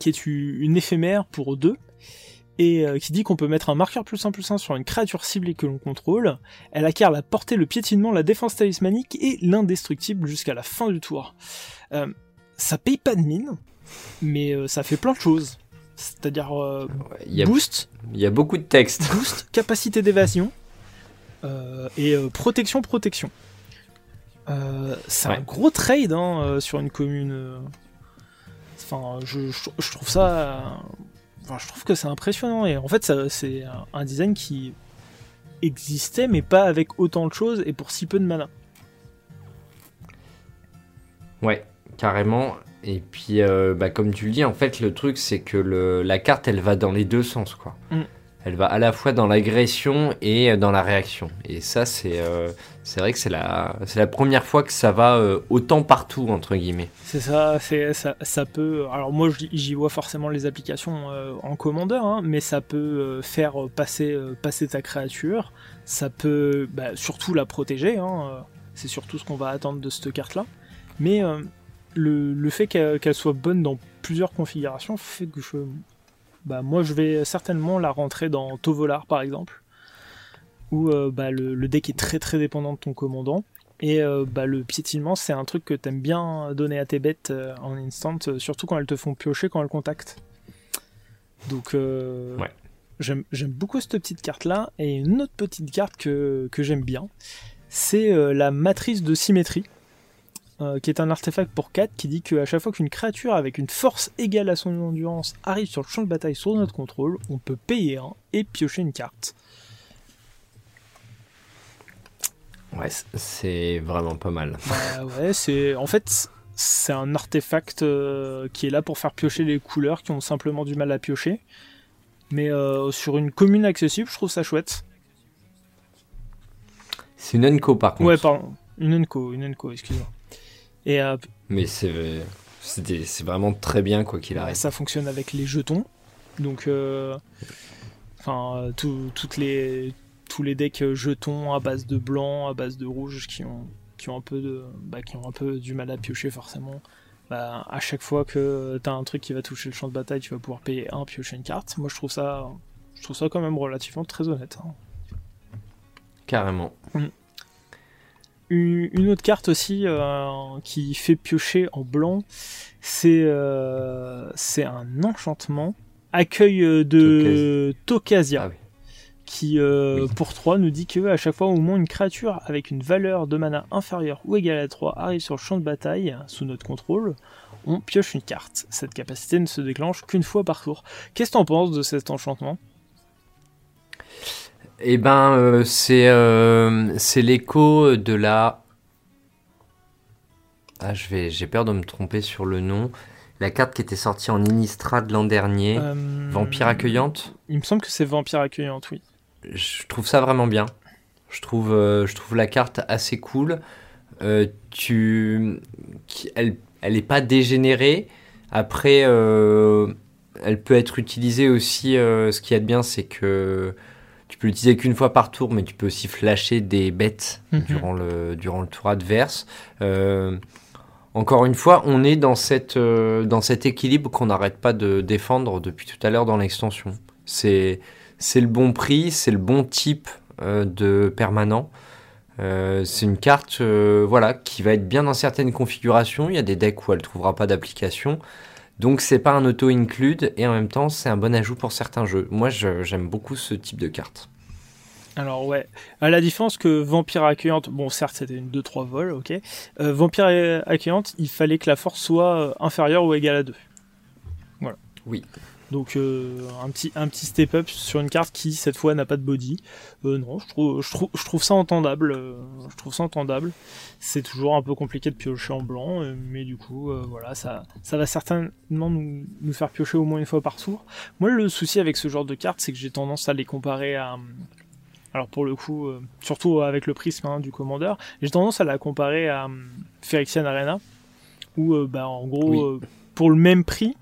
qui est une éphémère pour deux et euh, qui dit qu'on peut mettre un marqueur plus 1 plus 1 sur une créature ciblée que l'on contrôle. Elle acquiert la portée, le piétinement, la défense talismanique et l'indestructible jusqu'à la fin du tour. Euh, ça paye pas de mine, mais euh, ça fait plein de choses. C'est-à-dire boost. Il y a beaucoup de textes. Boost, capacité d'évasion et protection, protection. c'est un gros trade hein, sur une commune. Enfin, je, je trouve ça je trouve que c'est impressionnant et en fait c'est un design qui existait mais pas avec autant de choses et pour si peu de mana. Ouais, carrément. Et puis, euh, bah, comme tu le dis, en fait, le truc, c'est que la carte, elle va dans les deux sens, quoi. Mm elle va à la fois dans l'agression et dans la réaction. Et ça, c'est euh, vrai que c'est la, première fois que ça va euh, autant partout, entre guillemets. C'est ça, ça, ça peut... Alors moi, j'y vois forcément les applications euh, en commandeur, hein, mais ça peut faire passer, passer ta créature, ça peut bah, surtout la protéger, hein, c'est surtout ce qu'on va attendre de cette carte-là. Mais le, le, fait qu'elle soit bonne dans plusieurs configurations fait que je, bah, moi je vais certainement la rentrer dans Tovolar par exemple, où euh, bah, le, deck est très très dépendant de ton commandant. Et euh, bah, le piétinement, c'est un truc que t'aimes bien donner à tes bêtes euh, en instant, surtout quand elles te font piocher quand elles contactent. Donc j'aime beaucoup cette petite carte là. Et une autre petite carte que, que j'aime bien, c'est la matrice de symétrie. Euh, qui est un artefact pour 4 qui dit qu'à chaque fois qu'une créature avec une force égale à son endurance arrive sur le champ de bataille sous notre contrôle, on peut payer un et piocher une carte. Ouais, c'est vraiment pas mal. Bah ouais, c'est en fait c'est un artefact euh, qui est là pour faire piocher les couleurs qui ont simplement du mal à piocher. Mais euh, sur une commune accessible, je trouve ça chouette. C'est une Unco par contre. Ouais, pardon. Une Unco, une Unco, excuse-moi. Et, euh, Mais c'est c'est vraiment très bien quoi qu'il arrive. Ça fonctionne avec les jetons. Donc, enfin, toutes les, tous les decks jetons à base de blanc, à base de rouge qui ont qui ont un peu de, bah, qui ont un peu du mal à piocher forcément. Bah, à chaque fois que tu as un truc qui va toucher le champ de bataille, tu vas pouvoir payer un, piocher une carte. Moi, je trouve ça, je trouve ça quand même relativement très honnête. Hein. Carrément. Mm. Une autre carte aussi euh, qui fait piocher en blanc, c'est euh, c'est un enchantement. Accueil de Tokasia. Ah qui euh, pour 3 nous dit que à chaque fois au moins une créature avec une valeur de mana inférieure ou égale à 3 arrive sur le champ de bataille sous notre contrôle, on pioche une carte. Cette capacité ne se déclenche qu'une fois par tour. Qu'est-ce que tu en penses de cet enchantement? Eh ben euh, c'est euh, c'est l'écho de la ah, je vais, j'ai peur de me tromper sur le nom. La carte qui était sortie en Innistrad l'an dernier, Vampire accueillante. Il me semble que c'est Vampire accueillante, oui je trouve ça vraiment bien. Je trouve, euh, je trouve la carte assez cool. Euh, tu, elle, elle est pas dégénérée. Après, euh, elle peut être utilisée aussi. ce qui est bien, c'est que tu peux l'utiliser qu'une fois par tour, mais tu peux aussi flasher des bêtes mhm. durant, le, durant le tour adverse. encore une fois, on est dans, cette, dans cet équilibre qu'on n'arrête pas de défendre depuis tout à l'heure dans l'extension. C'est le bon prix, c'est le bon type euh, de permanent. Euh, c'est une carte euh, voilà, qui va être bien dans certaines configurations. Il y a des decks où elle ne trouvera pas d'application. Donc c'est pas un auto-include et en même temps c'est un bon ajout pour certains jeux. Moi j'aime beaucoup ce type de carte. Alors ouais, à la différence que Vampire accueillante, bon certes c'était une 2-3 vols, ok. Vampire accueillante, il fallait que la force soit inférieure ou égale à 2. Voilà. Oui. Donc euh, un petit un petit step up sur une carte qui cette fois n'a pas de body. Euh, non, je trouve je trouve je trouve ça entendable. Euh, je trouve ça entendable. C'est toujours un peu compliqué de piocher en blanc, mais du coup voilà ça ça va certainement nous, nous faire piocher au moins une fois par tour. Moi le souci avec ce genre de cartes c'est que j'ai tendance à les comparer à alors pour le coup, surtout avec le prisme hein, du commandeur, j'ai tendance à la comparer à Phyrexian Arena, où bah, en gros, pour le même prix,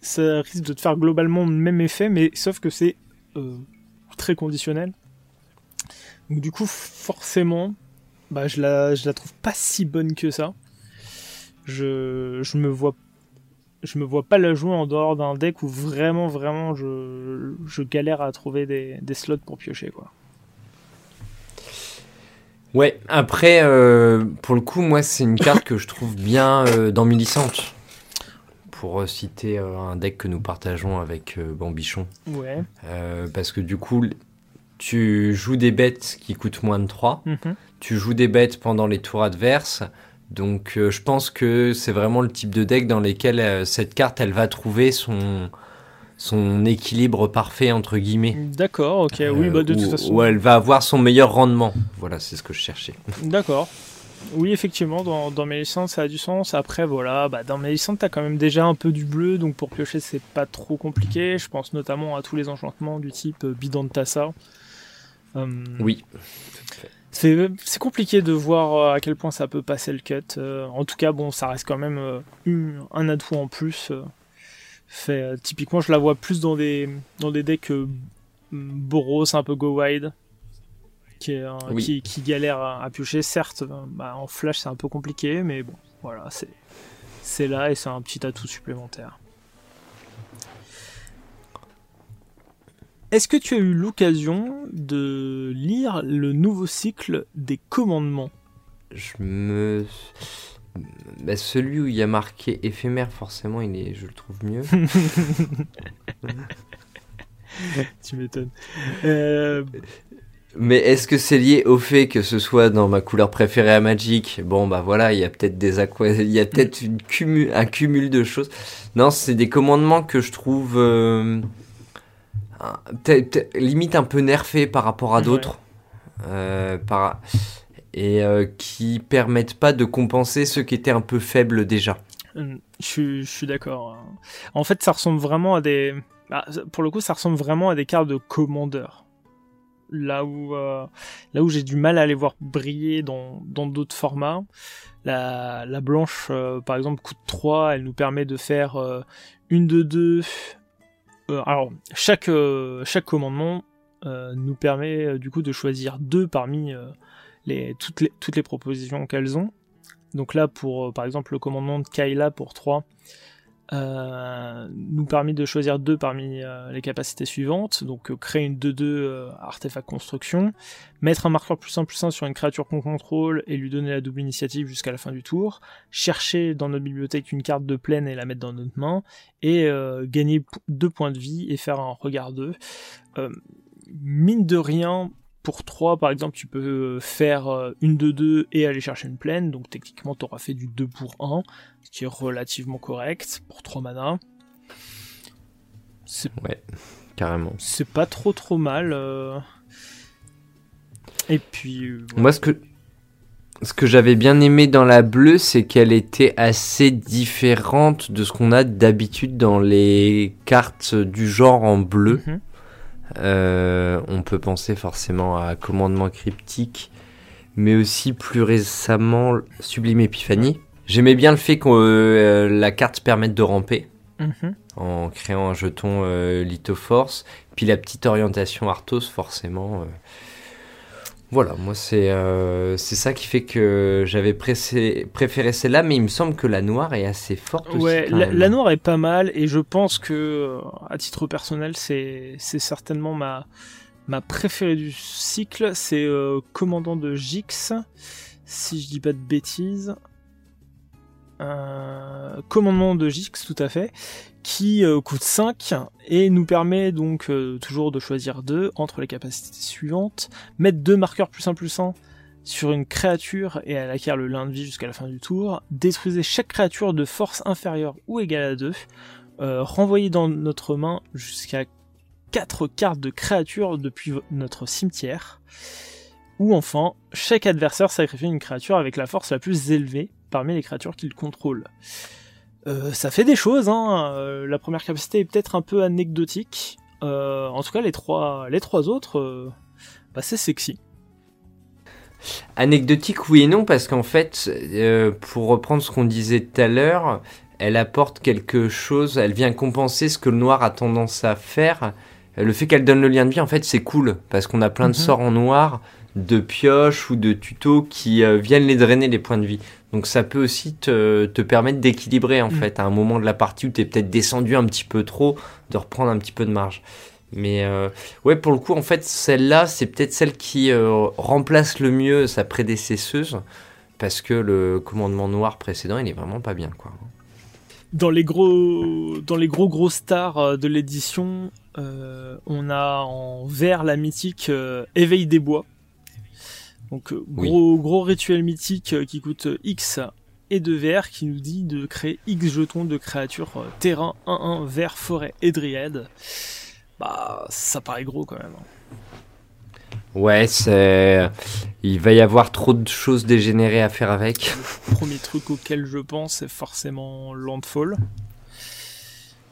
ça risque de te faire globalement le même effet, mais sauf que c'est euh, très conditionnel. Donc du coup, forcément, bah, je, la, je la trouve pas si bonne que ça. Je, je me vois je me vois pas la jouer en dehors d'un deck où vraiment vraiment je, je galère à trouver des, des, slots pour piocher quoi. Ouais, après euh, pour le coup moi c'est une carte que je trouve bien euh, dans Millicente pour citer euh, un deck que nous partageons avec euh, Bambichon. Ouais. Euh, parce que du coup, tu joues des bêtes qui coûtent moins de 3, mhm. tu joues des bêtes pendant les tours adverses, donc je pense que c'est vraiment le type de deck dans lequel cette carte, elle va trouver son, son équilibre parfait, entre guillemets. D'accord, ok, oui, bah de toute façon. Où elle va avoir son meilleur rendement. Voilà, c'est ce que je cherchais. D'accord. Oui, effectivement, dans, dans ça a du sens. Après, voilà, bah, dans licences, t'as quand même déjà un peu du bleu, donc pour piocher, c'est pas trop compliqué. Je pense notamment à tous les enchantements du type euh, bidon de Tassa. Euh, oui. C'est compliqué de voir euh, à quel point ça peut passer le cut. en tout cas, bon, ça reste quand même un atout en plus. Fait, typiquement, je la vois plus dans des, dans des decks Boros, un peu go wide qui, qui, galère à, piocher. Certes, bah, en flash c'est un peu compliqué, mais bon, voilà, c'est là et c'est un petit atout supplémentaire. Est-ce que tu as eu l'occasion de lire le nouveau cycle des commandements? Je me. Bah, celui où il y a marqué éphémère, forcément, il est, je le trouve mieux. tu m'étonnes. Euh, mais est-ce que c'est lié au fait que ce soit dans ma couleur préférée à Magic? Bon, bah voilà, il y a peut-être des il y a peut-être cumul... un cumul de choses. Non, c'est des commandements que je trouve euh, limite un peu nerfés par rapport à d'autres. Euh, par... et euh, qui permettent pas de compenser ceux qui étaient un peu faibles déjà. Je, je suis d'accord. En fait, ça ressemble vraiment à des. Bah, pour le coup, ça ressemble vraiment à des cartes de commandeur. Là où, euh, là où j'ai du mal à les voir briller dans d'autres formats. La, la blanche, euh, par exemple, coûte 3, elle nous permet de faire euh, une de deux. alors, chaque, commandement nous permet du coup de choisir deux parmi les, toutes, les, toutes les propositions qu'elles ont. Donc là, pour par exemple le commandement de Kayla pour 3, euh, nous permet de choisir deux parmi euh, les capacités suivantes. Donc euh, créer une 2-2 artefact construction, mettre un marqueur plus 1 plus 1 sur une créature qu'on contrôle et lui donner la double initiative jusqu'à la fin du tour, chercher dans notre bibliothèque une carte de plaine et la mettre dans notre main, et gagner deux points de vie et faire un regard 2. mine de rien, pour 3 par exemple, tu peux faire une 2-2 et aller chercher une plaine, donc techniquement tu auras fait du 2 pour 1 ce qui est relativement correct pour 3 mana. Ouais, carrément. C'est pas trop trop mal. Euh. Et puis. Euh, Moi, ce que. Ce que j'avais bien aimé dans la bleue, c'est qu'elle était assez différente de ce qu'on a d'habitude dans les cartes du genre en bleu. Mhm. Euh, on peut penser forcément à Commandement Cryptique, mais aussi plus récemment Sublime Épiphanie. J'aimais bien le fait que euh, la carte permette de ramper mhm. en créant un jeton euh, Lithoforce. Puis la petite orientation Arthos, forcément. Euh. Voilà, moi c'est c'est ça qui fait que j'avais préféré celle-là, mais il me semble que la noire est assez forte ouais, aussi. La, la, noire est pas mal, et je pense que, à titre personnel, c'est certainement ma, ma préférée du cycle. C'est Commandant de Jix, si je dis pas de bêtises commandement de Jix tout à fait, qui euh, coûte 5 et nous permet donc euh, toujours de choisir 2 entre les capacités suivantes, mettre deux marqueurs plus 1 plus 1 sur une créature et elle acquiert le lin de vie jusqu'à la fin du tour, détruisez chaque créature de force inférieure ou égale à 2, euh, renvoyez dans notre main jusqu'à 4 cartes de créatures depuis notre cimetière, ou enfin, chaque adversaire sacrifie une créature avec la force la plus élevée parmi les créatures qu'il contrôle. Euh, ça fait des choses, hein. Euh, la première capacité est peut-être un peu anecdotique. Euh, en tout cas, les trois, les trois autres, bah, c'est sexy. Anecdotique, oui et non, parce qu'en fait, pour reprendre ce qu'on disait tout à l'heure, elle apporte quelque chose, elle vient compenser ce que le noir a tendance à faire. Le fait qu'elle donne le lien de vie, en fait, c'est cool, parce qu'on a plein de mhm. sorts en noir, de pioches ou de tutos qui viennent les drainer les points de vie. Donc ça peut aussi te, te permettre d'équilibrer en mm. fait à un moment de la partie où tu es peut-être descendu un petit peu trop, de reprendre un petit peu de marge. Mais euh, ouais, pour le coup, en fait, celle-là, c'est peut-être celle qui euh, remplace le mieux sa prédécesseuse, parce que le commandement noir précédent, il est vraiment pas bien, quoi. Dans les gros, dans les gros gros stars euh, de l'édition, on a en vert la mythique Éveil des bois, donc euh, gros, gros rituel mythique euh, qui coûte X et de vert qui nous dit de créer X jetons de créatures euh, terrain 1-1 vert forêt et dryade. Bah ça paraît gros quand même. Hein. Ouais, c'est. Il va y avoir trop de choses dégénérées à faire avec. Le premier truc auquel je pense, c'est forcément Landfall.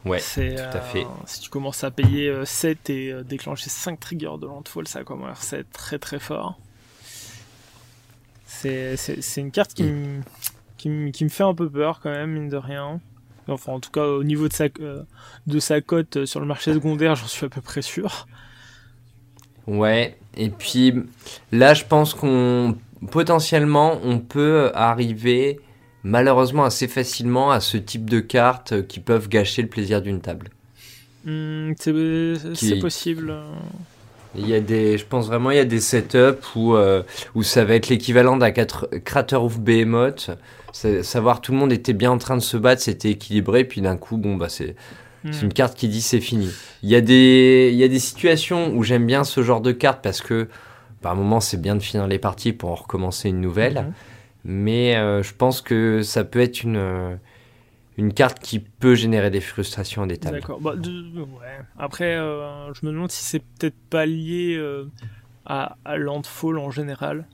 Ouais, tout à fait. si tu commences à payer 7 et déclencher 5 triggers de Landfall, ça commence à être très très fort. C'est une carte qui, me, qui, me fait un peu peur quand même, mine de rien. Enfin, en tout cas, au niveau de sa, euh, de sa cote sur le marché secondaire, j'en suis à peu près sûr. Ouais, et puis là, je pense qu'on potentiellement, on peut arriver malheureusement assez facilement à ce type de cartes qui peuvent gâcher le plaisir d'une table. Hmm, c'est possible. Il y a des, je pense vraiment, il y a des setups où, euh, où ça va être l'équivalent d'un Crater of Behemoth. Savoir tout le monde était bien en train de se battre, c'était équilibré, puis d'un coup, bon, bah, c'est hmm. une carte qui dit c'est fini. Il y, a des, il y a des situations où j'aime bien ce genre de carte parce que par moment c'est bien de finir les parties pour en recommencer une nouvelle. Mhm. Mais euh, je pense que ça peut être une une carte qui peut générer des frustrations à des tables. D'accord. Bah, ouais. Après, euh, je me demande si c'est peut-être pas lié euh, à, Landfall en général.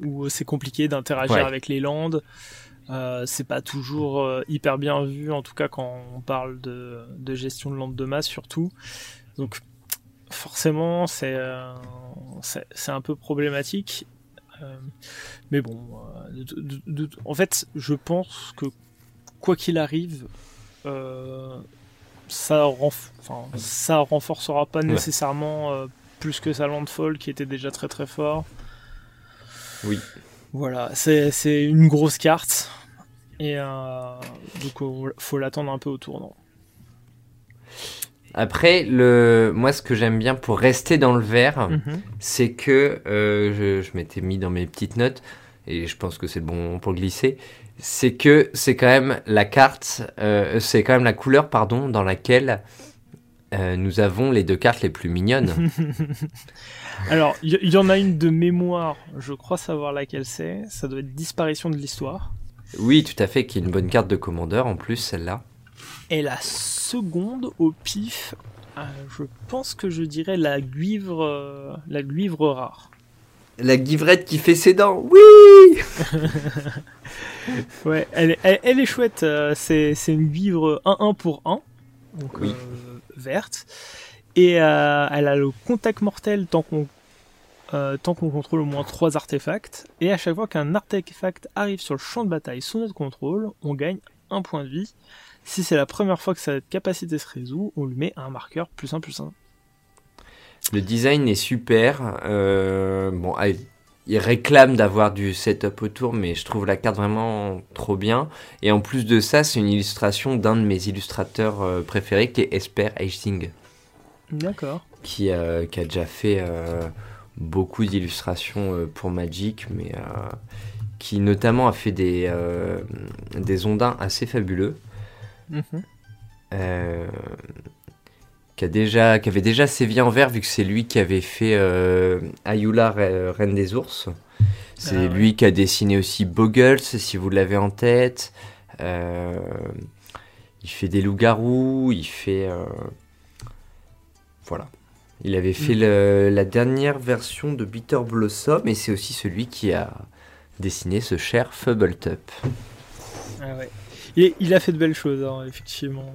où c'est compliqué d'interagir avec les landes. c'est pas toujours hyper bien vu, en tout cas quand on parle de, de gestion de landes de masse surtout. Donc forcément, c'est c'est un peu problématique. mais bon, en fait, je pense que quoi qu'il arrive, ça, ça renforcera pas nécessairement euh, plus que sa Landfall qui était déjà très très fort. Oui. Voilà, c'est une grosse carte. Et euh, donc, euh, faut l'attendre un peu au tournant. Après, le... moi, ce que j'aime bien pour rester dans le vert, mhm. c'est que je, je m'étais mis dans mes petites notes, et je pense que c'est bon pour glisser, c'est que c'est quand même la carte, euh, c'est quand même la couleur, pardon, dans laquelle euh, nous avons les deux cartes les plus mignonnes. Alors, il y, en a une de mémoire, je crois savoir laquelle c'est. Ça doit être Disparition de l'histoire. Oui, tout à fait, qui est une bonne carte de commandeur en plus, celle-là. Et la seconde, au pif, euh, je pense que je dirais la guivre, la guivre rare. La guivrette qui fait ses dents, oui Ouais, elle, est chouette. Euh, c'est, une guivre 1-1 pour 1, donc euh, verte. Et euh, elle a le contact mortel tant qu'on tant qu'on contrôle au moins 3 artefacts. Et à chaque fois qu'un artefact arrive sur le champ de bataille sous notre contrôle, on gagne un point de vie. Si c'est la première fois que cette capacité se résout, on lui met un marqueur plus 1 plus 1. Le design est super. bon, il réclame d'avoir du setup autour, mais je trouve la carte vraiment trop bien. Et en plus de ça, c'est une illustration d'un de mes illustrateurs euh, préférés, qui est Esper Hastings. D'accord. Qui, euh, qui, a déjà fait euh, beaucoup d'illustrations pour Magic, mais qui notamment a fait des, des ondins assez fabuleux. Mm qui, a déjà, qui avait déjà sévi en vert, vu que c'est lui qui avait fait euh, Ayula, Reine des ours. C'est ah lui qui a dessiné aussi Boggles, si vous l'avez en tête. Euh, il fait des loups-garous, il fait... Euh, voilà. Il avait fait mm. la dernière version de Bitter Blossom, et c'est aussi celui qui a dessiné ce cher Fubbletop. Ah ouais. Il, il a fait de belles choses, hein, effectivement.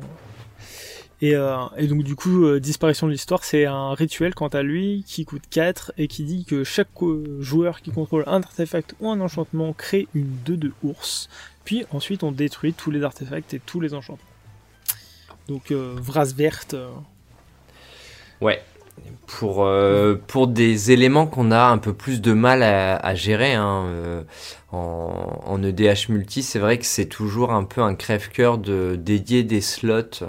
Euh, et, donc du coup, euh, Disparition de l'Histoire, c'est un rituel quant à lui qui coûte 4 et qui dit que chaque joueur qui contrôle un artefact ou un enchantement crée une 2 de ours. Puis ensuite on détruit tous les artefacts et tous les enchantements. Donc euh, verte. Ouais. Pour, pour des éléments qu'on a un peu plus de mal à, gérer hein, en, en, EDH multi, c'est vrai que c'est toujours un peu un crève-cœur de dédier des slots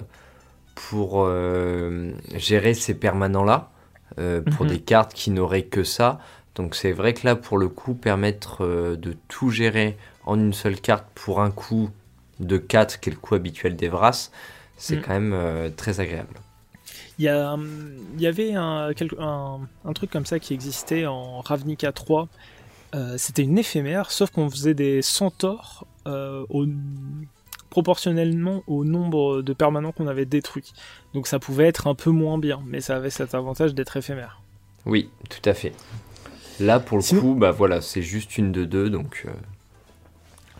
pour euh, gérer ces permanents-là, euh, pour mhm. des cartes qui n'auraient que ça. Donc c'est vrai que là, pour le coup, permettre euh, de tout gérer en une seule carte pour un coup de 4, qui est le coup habituel des Vras, c'est mhm. quand même très agréable. Il y, a, il y avait un, un, truc comme ça qui existait en Ravnica 3. C'était une éphémère, sauf qu'on faisait des centaures au proportionnellement au nombre de permanents qu'on avait détruits. Donc ça pouvait être un peu moins bien, mais ça avait cet avantage d'être éphémère. Oui, tout à fait. Là, pour le coup, bah voilà, c'est juste une de deux, donc euh,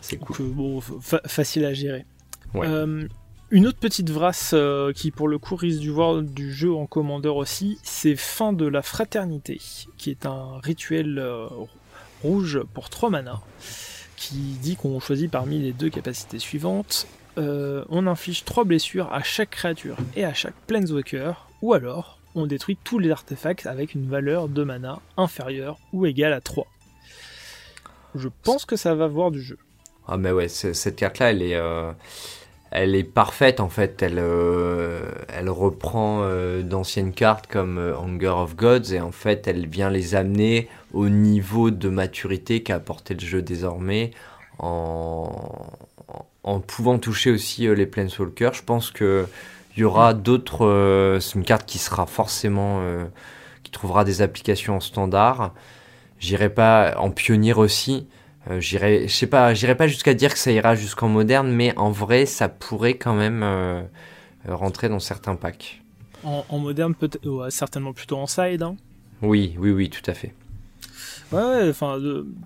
c'est cool. Euh, bon, facile à gérer. Euh, une autre petite vrasse qui, pour le coup, risque du voir du jeu en commandeur aussi, c'est Fin de la Fraternité, qui est un rituel rouge pour 3 manas qui dit qu'on choisit parmi les deux capacités suivantes. Euh, on inflige 3 blessures à chaque créature et à chaque Planeswalker, ou alors on détruit tous les artefacts avec une valeur de mana inférieure ou égale à 3. Je pense que ça va voir du jeu. Ah mais ouais, cette carte-là, elle est, euh, elle est parfaite en fait. Elle, euh, elle reprend d'anciennes cartes comme Hunger of Gods et en fait elle vient les amener au niveau de maturité qu'a apporté le jeu désormais en, en pouvant toucher aussi les Planeswalkers. Je pense que il y aura d'autres. c'est une carte qui sera forcément qui trouvera des applications en standard. J'irai pas en pionnier aussi. Euh, j'irai, je sais pas, j'irai pas jusqu'à dire que ça ira jusqu'en moderne, mais en vrai, ça pourrait quand même euh, rentrer dans certains packs. En, moderne, peut certainement plutôt en side. Hein oui, oui, oui, tout à fait. Ouais, enfin,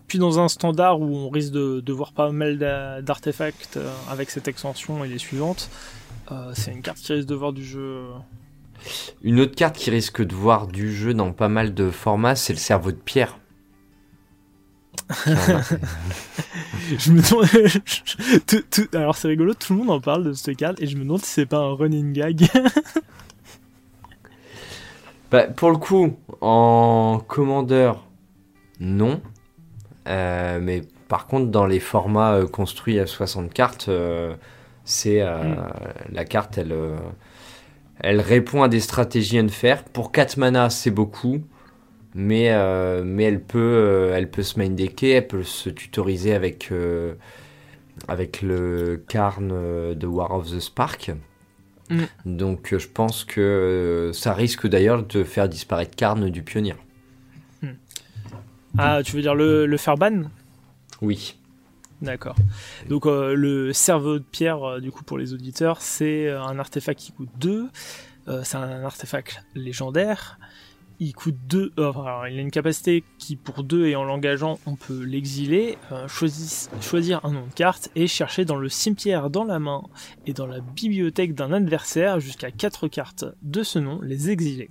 puis dans un standard où on risque de, voir pas mal d'artefacts euh, avec cette extension et les suivantes, euh, c'est une carte qui risque de voir du jeu. Une autre carte qui risque de voir du jeu dans pas mal de formats, c'est le cerveau de pierre. je me demande. alors c'est rigolo, tout le monde en parle de cette carte et je me demande si c'est pas un running gag. bah, pour le coup, en commandeur, non. Euh, mais par contre, dans les formats euh, construits à 60 cartes, euh, c'est hmm. la carte, elle, elle répond à des stratégies unfair. Pour 4 mana, c'est beaucoup. Mais, mais elle, peut, elle peut se main decker, elle peut se tutoriser avec, avec le Karn de War of the Spark. Hmm. Donc je pense que ça risque d'ailleurs de faire disparaître Karn du pionnier. Ah, tu veux dire le, le Farban Oui. D'accord. Donc euh, le cerveau de pierre, euh, du coup pour les auditeurs, c'est euh, un artefact qui coûte 2. c'est un artefact légendaire. Il coûte 2. il a une capacité qui pour 2 et en l'engageant, on peut l'exiler, choisir un nom de carte et chercher dans le cimetière dans la main et dans la bibliothèque d'un adversaire jusqu'à 4 cartes de ce nom, les exiler.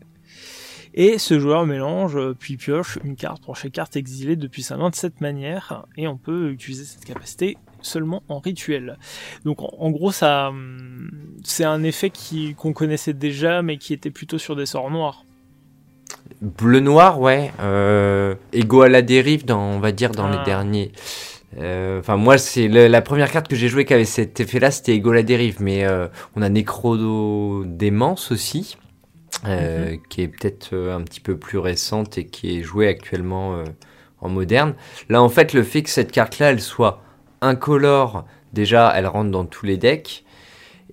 Et ce joueur mélange euh, puis pioche une carte pour chaque carte exilée depuis sa main de cette manière, et on peut utiliser cette capacité seulement en rituel. Donc en, gros ça hum, c'est un effet qu'on connaissait déjà mais qui était plutôt sur des sorts noirs. Bleu noir ouais, euh, égaux à la dérive dans on va dire dans les ah. derniers. Euh, enfin moi c'est la première carte que j'ai jouée qui avait cet effet là c'était à la dérive mais euh, on a Necro démence aussi euh, mhm. qui est peut-être euh, un petit peu plus récente et qui est jouée actuellement euh, en moderne. Là, en fait, le fait que cette carte-là, elle soit incolore, déjà, elle rentre dans tous les decks.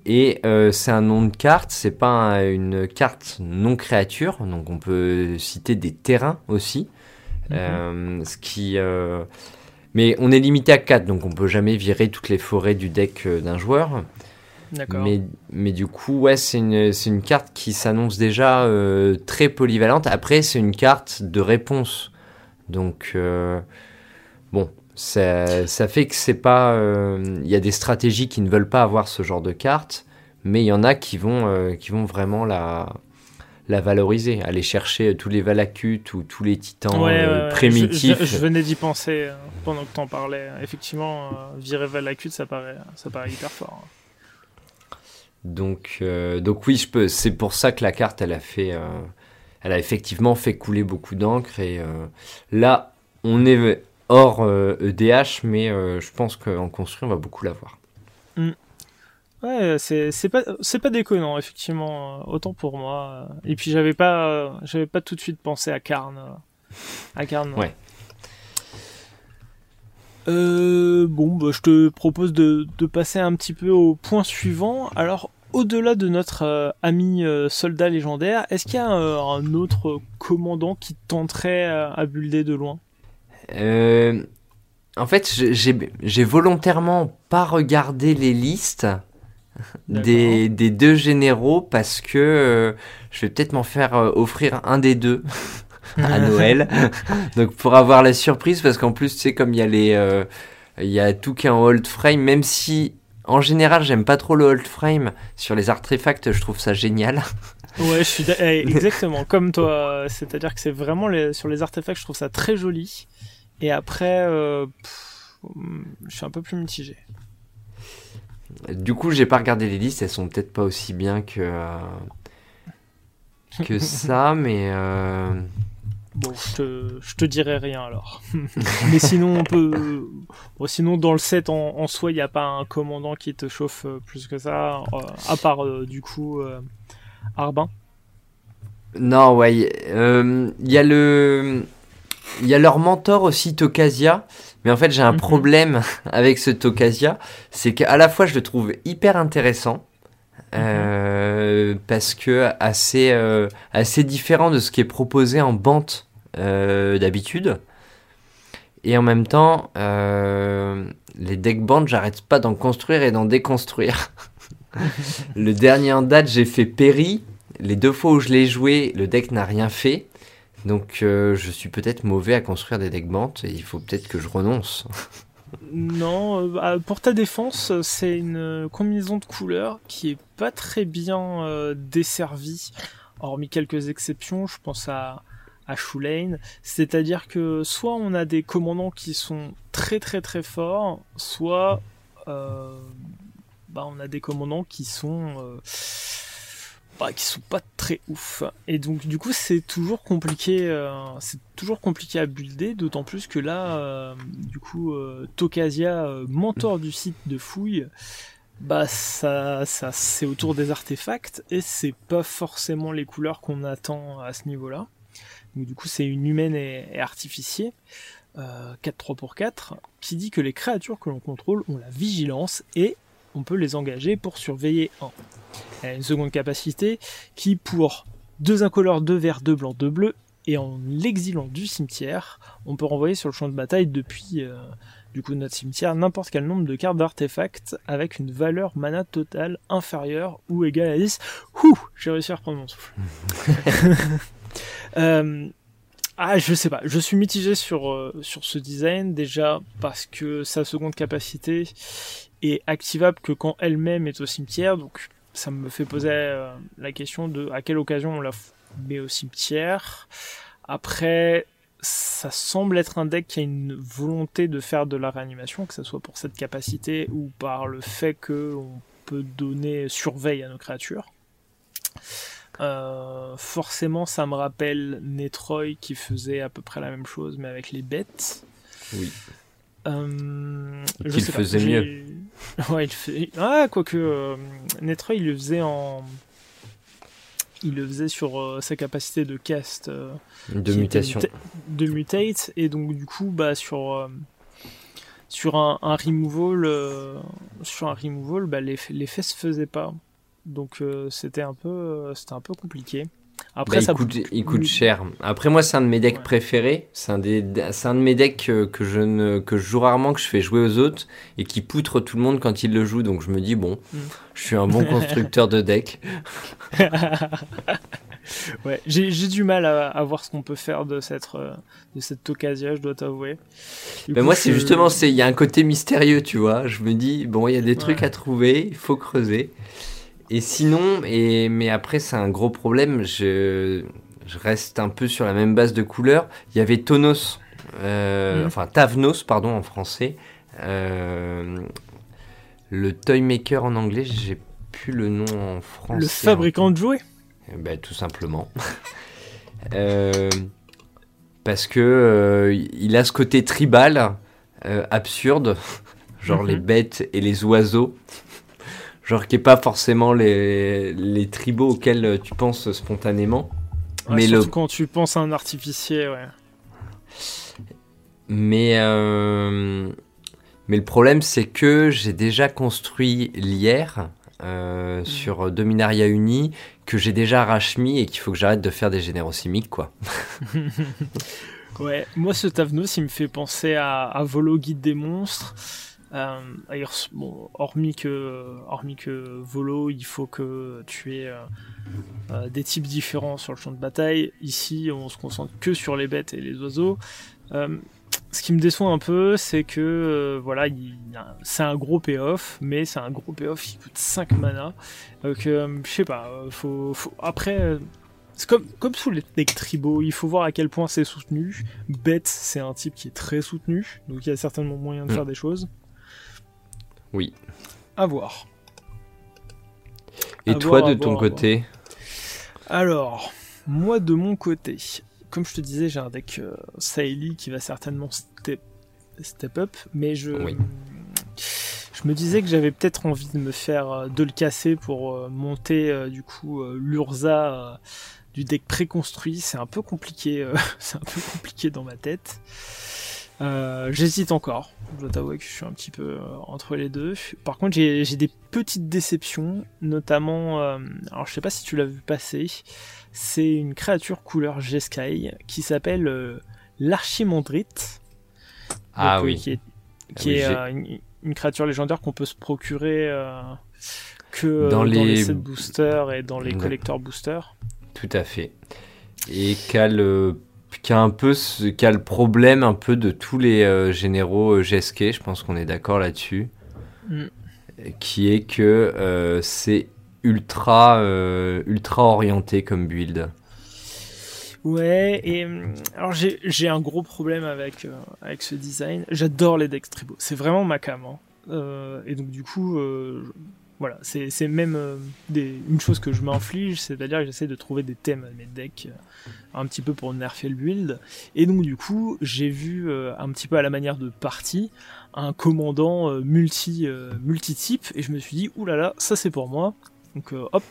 Et c'est un nom de carte, c'est pas une carte non créature, donc on peut citer des terrains aussi. Mhm. ce qui, mais on est limité à 4, donc on peut jamais virer toutes les forêts du deck d'un joueur. Mais, mais du coup, ouais, c'est une, une, carte qui s'annonce déjà euh, très polyvalente. Après, c'est une carte de réponse. Donc, euh, bon, ça, ça, fait que c'est pas. Euh, il y a des stratégies qui ne veulent pas avoir ce genre de carte, mais il y en a qui vont, qui vont vraiment la, la valoriser, aller chercher tous les Valakut ou tous les titans primitifs. Je, venais d'y penser pendant que tu en parlais. Effectivement, virer Valakut, ça paraît, ça paraît hyper fort. Donc, euh, donc oui, je peux. C'est pour ça que la carte, elle a fait, euh, elle a effectivement fait couler beaucoup d'encre. Et euh, là, on est hors EDH, e mais je pense qu'en construit, on va beaucoup l'avoir. Mm. Ouais, c'est pas c'est pas déconnant effectivement. Autant pour moi. Et puis j'avais pas j'avais pas tout de suite pensé à Karn. À Karn. Ouais. bon, bah, je te propose de, de, passer un petit peu au point suivant. Alors, au-delà de notre euh, ami euh, soldat légendaire, est-ce qu'il y a euh, un autre commandant qui tenterait à builder de loin? En fait, j'ai volontairement pas regardé les listes des, deux généraux parce que je vais peut-être m'en faire offrir un des deux. à Noël. Donc pour avoir la surprise, parce qu'en plus, tu sais, comme il y a les, il y a tout en hold frame, même si en général, j'aime pas trop le hold frame. Sur les artefacts, je trouve ça génial. Ouais, je suis eh, exactement comme toi. C'est-à-dire que c'est vraiment sur les artefacts, je trouve ça très joli. Et après, euh, je suis un peu plus mitigé. Du coup, j'ai pas regardé les listes. Elles sont peut-être pas aussi bien que euh, que ça, mais. Euh, Bon, je te, je te dirai rien alors. Mais sinon, on peut. sinon, dans le set en, soi, il n'y a pas un commandant qui te chauffe euh, plus que ça, euh, à part euh, du coup Arbin. Non, ouais. Il y a le. Il y a leur mentor aussi, Tokasia. Mais en fait, j'ai un mhm. problème avec ce Tokasia. C'est qu'à la fois, je le trouve hyper intéressant. Mhm. parce que assez, assez différent de ce qui est proposé en bante euh, d'habitude. Et en même temps, euh, les deck bands, j'arrête pas d'en construire et d'en déconstruire. le dernier en date, j'ai fait Perry. Les deux fois où je l'ai joué, le deck n'a rien fait. Donc je suis peut-être mauvais à construire des decks et il faut peut-être que je renonce. Non, bah, pour ta défense, c'est une combinaison de couleurs qui est pas très bien desservie, hormis quelques exceptions. Je pense à à Shulane, c'est-à-dire que soit on a des commandants qui sont très très très forts, soit euh, bah, on a des commandants qui sont euh, bah, qui sont pas très ouf. Et donc du coup c'est toujours compliqué, euh, c'est toujours compliqué à builder, d'autant plus que là, du coup, Tokasia, mentor du site de fouille, bah ça, ça c'est autour des artefacts et c'est pas forcément les couleurs qu'on attend à ce niveau-là du coup c'est une humaine et, artificier, 4-3 pour 4, qui dit que les créatures que l'on contrôle ont la vigilance et on peut les engager pour surveiller un. Elle a une seconde capacité qui pour deux incolores, deux verts, deux blancs, deux bleus, et en l'exilant du cimetière, on peut renvoyer sur le champ de bataille depuis euh, du coup notre cimetière n'importe quel nombre de cartes d'artefacts avec une valeur mana totale inférieure ou égale à 10. Ouh, j'ai réussi à reprendre mon souffle. Euh, ah, je sais pas. Je suis mitigé sur, euh, sur ce design déjà parce que sa seconde capacité est activable que quand elle-même est au cimetière. Donc ça me fait poser euh, la question de à quelle occasion on la met au cimetière. Après, ça semble être un deck qui a une volonté de faire de la réanimation, que ce soit pour cette capacité ou par le fait qu'on peut donner surveille à nos créatures. Euh, forcément, ça me rappelle Netroy qui faisait à peu près la même chose, mais avec les bêtes. Oui. Euh, il faisait mieux. Ouais, il fait. Ah, quoique euh, Netroy, il le faisait en. Il le faisait sur euh, sa capacité de cast. de mutation. De mutate, et donc du coup, bah, sur. sur un, un removal, sur un removal, bah, l'effet se faisait pas. Donc euh, c'était un peu euh, c'était un peu compliqué. Après, bah, ça il, coûte, il coûte cher. Après, moi, c'est un de mes decks préférés. C'est un, des, un de mes decks que, je ne, que je joue rarement, que je fais jouer aux autres et qui poutre tout le monde quand il le joue. Donc, je me dis, bon, mm. je suis un bon constructeur de deck. ouais, j'ai du mal à, voir ce qu'on peut faire de cette, euh, de cette occasion, je dois t'avouer. Ben moi, c'est justement, il y a un côté mystérieux, tu vois. Je me dis, bon, il y a des trucs à trouver, il faut creuser. Et sinon, et, mais après, c'est un gros problème. Je, je, reste un peu sur la même base de couleurs. Il y avait Tonos, euh, mhm. enfin Tavnos, pardon, en français. Euh, le Toymaker en anglais, j'ai plus le nom en français. Le fabricant de jouets eh ben, Tout simplement. euh, parce que euh, il a ce côté tribal, absurde, genre les mhm. bêtes et les oiseaux genre qui est pas forcément les, les tribaux auxquels tu penses spontanément. mais surtout le... quand tu penses à un artificier, ouais. Mais, euh... mais le problème, c'est que j'ai déjà construit l'hier euh, mm. sur Dominaria Uni, que j'ai déjà rachemi et qu'il faut que j'arrête de faire des générosimiques, quoi. ouais, moi ce Tavnos, il me fait penser à, à Volo Guide des monstres. Euh, bon, hormis que, hormis que volo, il faut que tu aies euh, euh, des types différents sur le champ de bataille. Ici, on se concentre que sur les bêtes et les oiseaux. ce qui me déçoit un peu, c'est que voilà, c'est un gros payoff, mais c'est un gros payoff qui coûte 5 mana. Donc, je sais pas, faut, faut... après. C'est comme, comme sous les decks tribaux, il faut voir à quel point c'est soutenu. Bête, c'est un type qui est très soutenu, donc il y a certainement moyen de mm. faire des choses. Oui. À voir. Et toi, de ton côté Alors, moi, de mon côté, comme je te disais, j'ai un deck euh, qui va certainement step, step up, mais je. Je me disais que j'avais peut-être envie de me faire euh, de le casser pour euh, monter euh, du coup l'Urza du deck préconstruit. C'est un peu compliqué, c'est un peu compliqué dans ma tête. Euh, j'hésite encore. Je dois t'avouer que je suis un petit peu euh, entre les deux. Par contre, j'ai des petites déceptions, notamment. Euh, alors, je sais pas si tu l'as vu passer. C'est une créature couleur G-Sky qui s'appelle l'Archimandrite. Ah oui. Qui est, qui ah est une, créature légendaire qu'on peut se procurer que dans, les... les set boosters et dans les collector boosters. Tout à fait. Et qu'elle qui a un peu ce, qui a le problème un peu de tous les généraux GSK, je pense qu'on est d'accord là-dessus, mm. qui est que c'est ultra ultra orienté comme build. Ouais, et hum, alors j'ai un gros problème avec, euh, avec ce design. J'adore les decks tribaux, c'est vraiment ma cam. Hein. Euh, et donc du coup, euh, voilà, c'est même des, une chose que je m'inflige, c'est-à-dire que j'essaie de trouver des thèmes à mes decks un petit peu pour nerfer le build. Et donc du coup, j'ai vu un petit peu à la manière de partie un commandant multi multi type et je me suis dit oulala, ça c'est pour moi. Donc hop,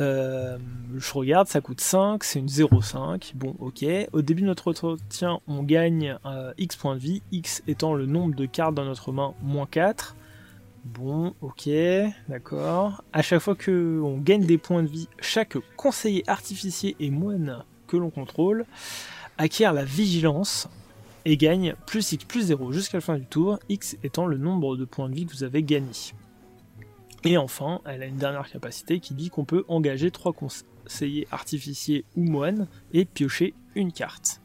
euh, je regarde, ça coûte 5, c'est une 0,5. Bon, ok. Au début de notre entretien, on gagne euh, X points de vie, X étant le nombre de cartes dans notre main, moins 4. Bon, ok, d'accord. À chaque fois que on gagne des points de vie, chaque conseiller artificier et moine que l'on contrôle acquiert la vigilance et gagne plus X plus 0 jusqu'à la fin du tour, X étant le nombre de points de vie que vous avez gagné. Et enfin, elle a une dernière capacité qui dit qu'on peut engager trois conseillers artificiers ou moines et piocher une carte.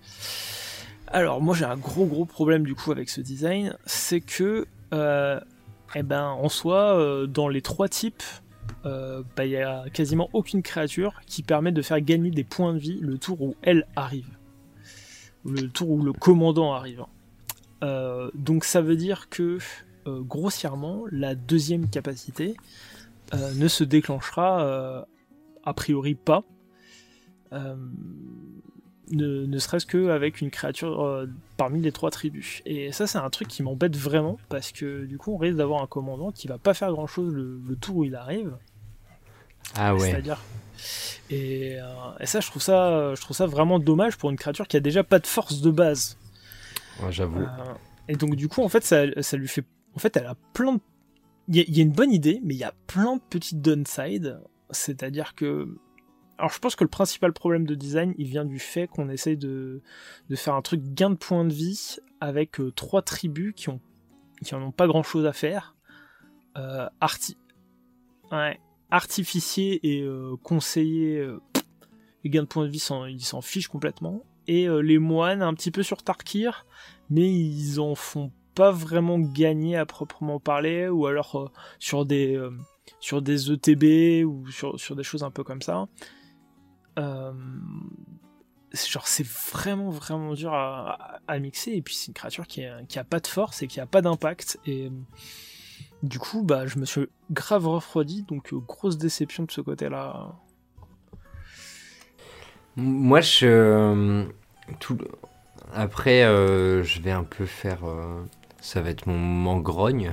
Alors moi j'ai un gros gros problème du coup avec ce design, c'est que euh, eh ben, en soi, euh, dans les trois types, euh, bah, il n'y a quasiment aucune créature qui permet de faire gagner des points de vie le tour où elle arrive. Le tour où le commandant arrive. donc ça veut dire que euh, grossièrement, la deuxième capacité euh, ne se déclenchera euh, a priori pas, ne, serait-ce qu'avec une créature parmi les trois tribus. Et ça, c'est un truc qui m'embête vraiment, parce que du coup, on risque d'avoir un commandant qui va pas faire grand-chose le, tour où il arrive. Ah ouais. C'est-à-dire. Et, ça, je trouve ça, je trouve ça vraiment dommage pour une créature qui a déjà pas de force de base. J'avoue. et donc, du coup, en fait, ça, ça lui fait en fait, elle a plein de... Il y, a une bonne idée, mais il y a plein de petites downsides. C'est-à-dire que... Alors je pense que le principal problème de design, il vient du fait qu'on essaye de, faire un truc gain de points de vie avec euh, trois tribus qui ont qui en ont pas grand chose à faire. Euh, artificier et euh, conseiller, euh, les gains de points de vie, ils s'en fichent complètement. Et les moines, un petit peu sur Tarkir, mais ils en font pas vraiment gagné à proprement parler, ou alors euh, sur des euh, sur des ETB ou sur, des choses un peu comme ça. Euh, genre c'est vraiment vraiment dur à, mixer. Et puis c'est une créature qui a, qui a pas de force et qui a pas d'impact. Et du coup bah je me suis grave refroidi. Donc grosse déception de ce côté là moi je tout après je vais un peu faire ça va être mon mangrogne.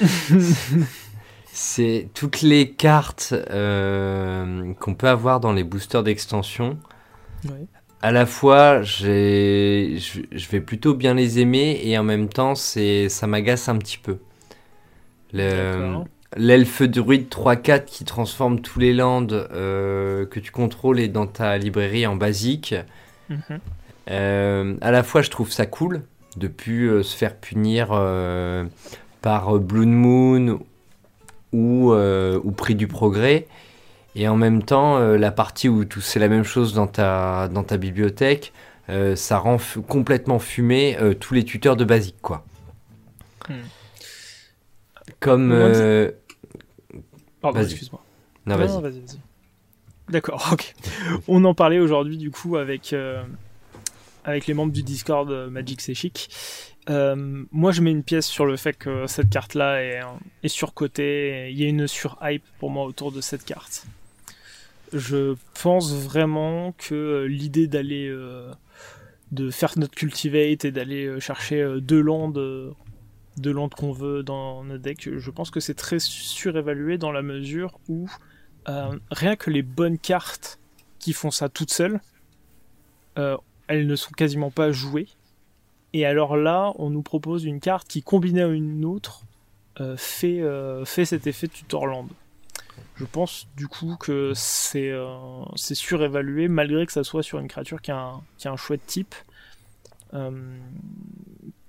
c'est toutes les cartes euh, qu'on peut avoir dans les boosters d'extension. À la fois, je, vais plutôt bien les aimer et en même temps, ça m'agace un petit peu. L'elfe druide 3-4 qui transforme tous les lands euh, que tu contrôles et dans ta librairie en basique. Mhm. Euh, à la fois, je trouve ça cool de plus se faire punir par Blood Moon ou, euh, ou Prix du Progrès. Et en même temps, la partie où c'est la même chose dans ta, dans ta bibliothèque, ça rend complètement fumé tous les tuteurs de basique, quoi. Hmm. Comme... Pardon, excuse-moi. Non, vas-y. Vas D'accord, ok. On en parlait aujourd'hui, du coup, avec avec les membres du Discord euh, Magic C'est Chic. Euh, moi, je mets une pièce sur le fait que cette carte-là est, surcotée. Il y a une surhype pour moi autour de cette carte. Je pense vraiment que l'idée d'aller de faire notre cultivate et d'aller chercher deux landes de landes qu'on veut dans notre deck, je pense que c'est très surévalué dans la mesure où euh, rien que les bonnes cartes qui font ça toutes seules, elles ne sont quasiment pas jouées. Et alors là, on nous propose une carte qui, combinée à une autre, euh, fait, euh, fait cet effet Tutorland. Je pense du coup que c'est euh, surévalué, malgré que ça soit sur une créature qui a un, qui a un chouette type.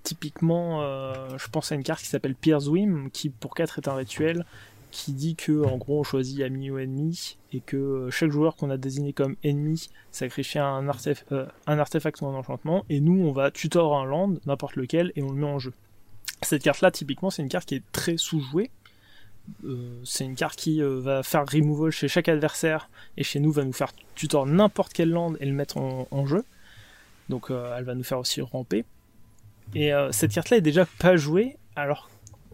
typiquement, je pense à une carte qui s'appelle Pierce Wim, qui pour 4 est un rituel, qui dit que en gros on choisit ami ou ennemi et que chaque joueur qu'on a désigné comme ennemi sacrifie un, un artefact ou un enchantement et nous on va tutor un land, n'importe lequel, et on le met en jeu. Cette carte là typiquement c'est une carte qui est très sous-jouée euh, c'est une carte qui euh, va faire removal chez chaque adversaire et chez nous va nous faire tutor n'importe quel land et le mettre en, jeu. Donc euh, elle va nous faire aussi ramper. Et cette carte là est déjà pas jouée. Alors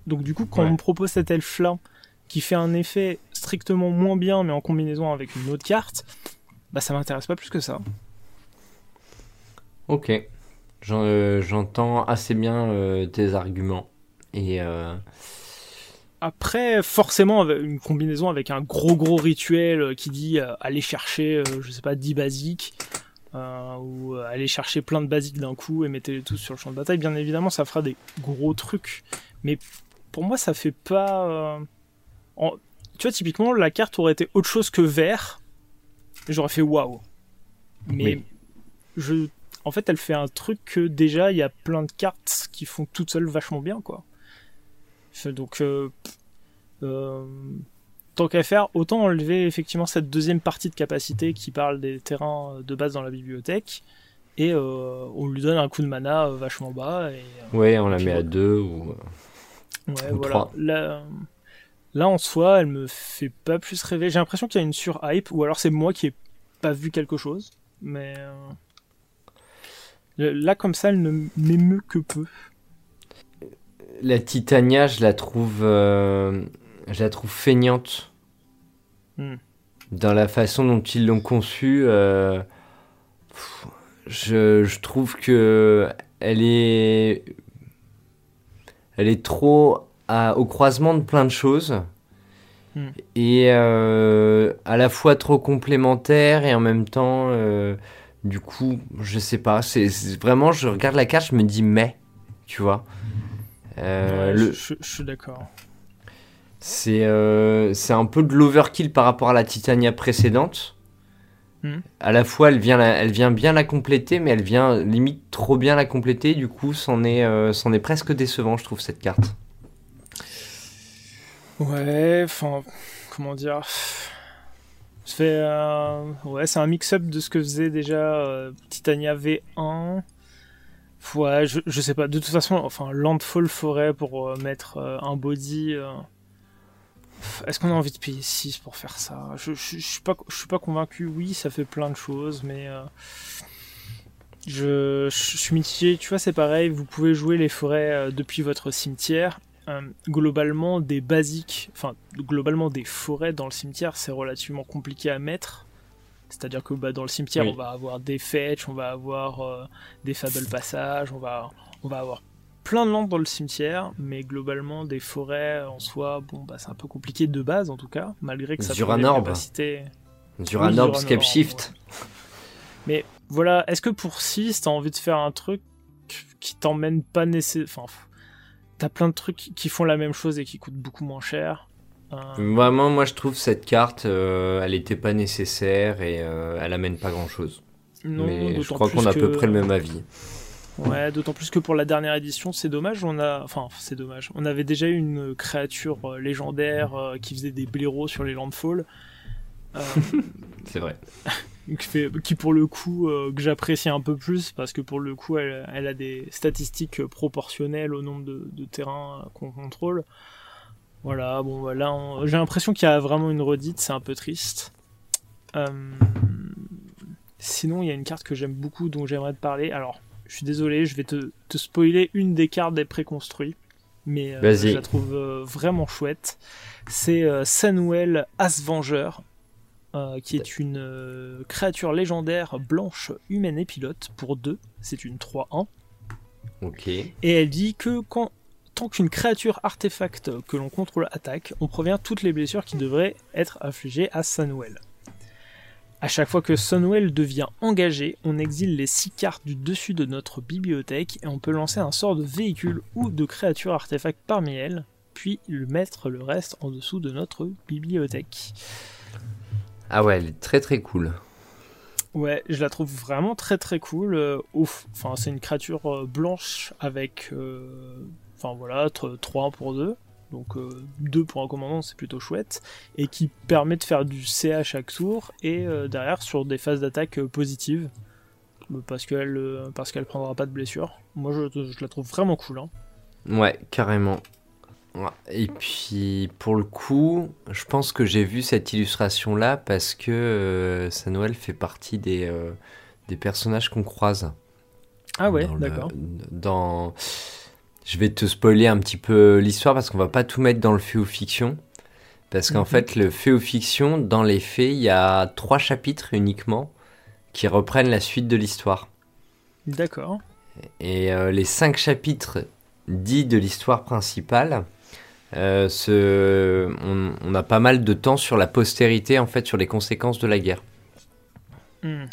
donc du coup quand on me propose cet elfe là qui fait un effet strictement moins bien mais en combinaison avec une autre carte, bah ça m'intéresse pas plus que ça. Ok, j'entends assez bien tes arguments et après, forcément, une combinaison avec un gros gros rituel euh, qui dit euh, aller chercher, euh, je sais pas, 10 basiques, ou aller chercher plein de basiques d'un coup et mettez-les tous sur le champ de bataille, bien évidemment, ça fera des gros trucs. Mais pour moi, ça fait pas. Tu vois, typiquement, la carte aurait été autre chose que vert, j'aurais fait waouh. Mais je. En fait, elle fait un truc que déjà, il y a plein de cartes qui font toutes seules vachement bien, quoi. Donc, euh, euh, tant qu'à faire, autant enlever effectivement cette deuxième partie de capacité qui parle des terrains de base dans la bibliothèque et euh, on lui donne un coup de mana vachement bas. Et, ouais, on la met à deux ou. Ouais, voilà. Là, là, en soi, elle me fait pas plus rêver. J'ai l'impression qu'il y a une sur-hype, ou alors c'est moi qui ai pas vu quelque chose. Mais. Là, comme ça, elle ne m'émeut que peu la Titania, je la trouve, euh, je la trouve feignante. Hmm. Dans la façon dont ils l'ont conçue, euh, je, trouve que elle est, elle est trop au croisement de plein de choses. Hmm. Et euh, à la fois trop complémentaire et en même temps, du coup, je sais pas. C'est vraiment, je regarde la carte, je me dis mais, tu vois. Euh, le... je, suis d'accord. C'est euh, c'est un peu de l'overkill par rapport à la Titania précédente. Hmm. À la fois, elle vient, elle vient bien la compléter, mais elle vient limite trop bien la compléter. Du coup, c'en est, euh, est presque décevant, je trouve, cette carte. Ouais, enfin, comment dire? Fait, ouais, c'est un mix-up de ce que faisait déjà Titania V1 Ouais, je, sais pas. De toute façon, enfin, Landfall Forêt pour euh, mettre euh, un body. Euh, est-ce qu'on a envie de payer 6 pour faire ça? Je, je, suis pas, je suis pas convaincu. Oui, ça fait plein de choses, mais. Je, suis mitigé. Tu vois, c'est pareil. Vous pouvez jouer les forêts depuis votre cimetière. Globalement, des basiques. Enfin, globalement, des forêts dans le cimetière, c'est relativement compliqué à mettre. C'est-à-dire que bah, dans le cimetière, on va avoir des fetch, on va avoir euh, des fable passages, on va, on va avoir plein de landes dans le cimetière, mais globalement, des forêts en soi, bon, bah, c'est un peu compliqué de base en tout cas, malgré que ça Sur un orbe. Sur un orbe, Scape Shift. Mais voilà, est-ce que pour 6, t'as envie de faire un truc qui t'emmène pas nécessairement. Enfin, t'as plein de trucs qui font la même chose et qui coûtent beaucoup moins cher. Vraiment, moi je trouve cette carte, euh, elle n'était pas nécessaire et euh, elle amène pas grand chose. Mais je crois qu'on a à peu près le même avis. Ouais, d'autant plus que pour la dernière édition, c'est dommage, on a, enfin, c'est dommage. On avait déjà une créature euh, légendaire qui faisait des blaireaux sur les landfalls. c'est vrai. qui, pour le coup, que j'apprécie un peu plus parce que pour le coup, elle, a des statistiques proportionnelles au nombre de, de terrains qu'on contrôle. Voilà, bon, voilà, bah, j'ai l'impression qu'il y a vraiment une redite, c'est un peu triste. Euh, sinon, il y a une carte que j'aime beaucoup dont j'aimerais te parler. Alors, je suis désolé, je vais te, spoiler une des cartes des préconstruits, mais euh, je la trouve euh, vraiment chouette. C'est Sanuel Asvengeur, qui est une créature légendaire blanche, humaine et pilote pour 2. C'est une 3-1. Ok. Et elle dit que quand tant qu'une créature artefact que l'on contrôle attaque, on provient toutes les blessures qui devraient être affligées à Sunwell. A chaque fois que Sunwell devient engagé, on exile les 6 cartes du dessus de notre bibliothèque et on peut lancer un sort de véhicule ou de créature artefact parmi elles, puis le mettre le reste en dessous de notre bibliothèque. Ah ouais, elle est très très cool. Ouais, je la trouve vraiment très très cool. Euh, ouf, enfin c'est une créature euh, blanche avec euh, Enfin voilà, 3 pour 2. donc 2 pour un commandant, c'est plutôt chouette, et qui permet de faire du CA à chaque tour, et derrière sur des phases d'attaque positives, parce qu'elle parce qu'elle prendra pas de blessure. Moi, je, la trouve vraiment cool. Hein. Ouais, carrément. Et puis, pour le coup, je pense que j'ai vu cette illustration-là parce que euh, Samuel fait partie des, euh, des personnages qu'on croise. Ah ouais, d'accord. Dans... Je vais te spoiler un petit peu l'histoire parce qu'on va pas tout mettre dans le fait ou fiction. Parce qu'en mhm. fait, le fait ou fiction, dans les faits, il y a trois chapitres uniquement qui reprennent la suite de l'histoire. D'accord. Et euh, les cinq chapitres dits de l'histoire principale, euh, on, a pas mal de temps sur la postérité, en fait, sur les conséquences de la guerre. Hmm.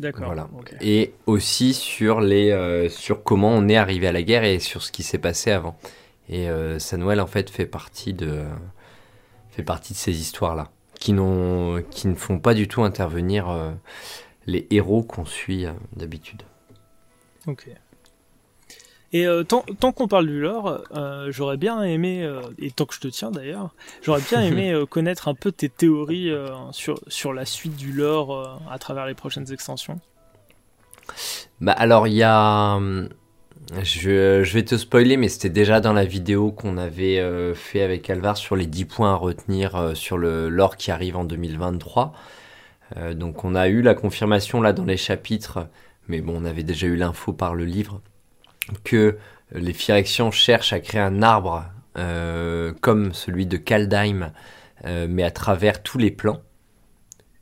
D'accord. Voilà. Et aussi sur, les, euh, sur comment on est arrivé à la guerre et sur ce qui s'est passé avant. Et euh, Samuel, en fait, fait partie de, fait partie de ces histoires-là, qui, qui ne font pas du tout intervenir les héros qu'on suit d'habitude. Ok. Et euh, tant, qu'on parle du lore, euh, j'aurais bien aimé, euh, et tant que je te tiens d'ailleurs, j'aurais bien aimé connaître un peu tes théories sur, sur la suite du lore à travers les prochaines extensions. Bah alors il y a... Je, je, vais te spoiler, mais c'était déjà dans la vidéo qu'on avait fait avec Alvar sur les 10 points à retenir sur le lore qui arrive en 2023. donc on a eu la confirmation là dans les chapitres, mais bon on avait déjà eu l'info par le livre que les Phyrexians cherchent à créer un arbre euh, comme celui de Kaldheim, euh, mais à travers tous les plans,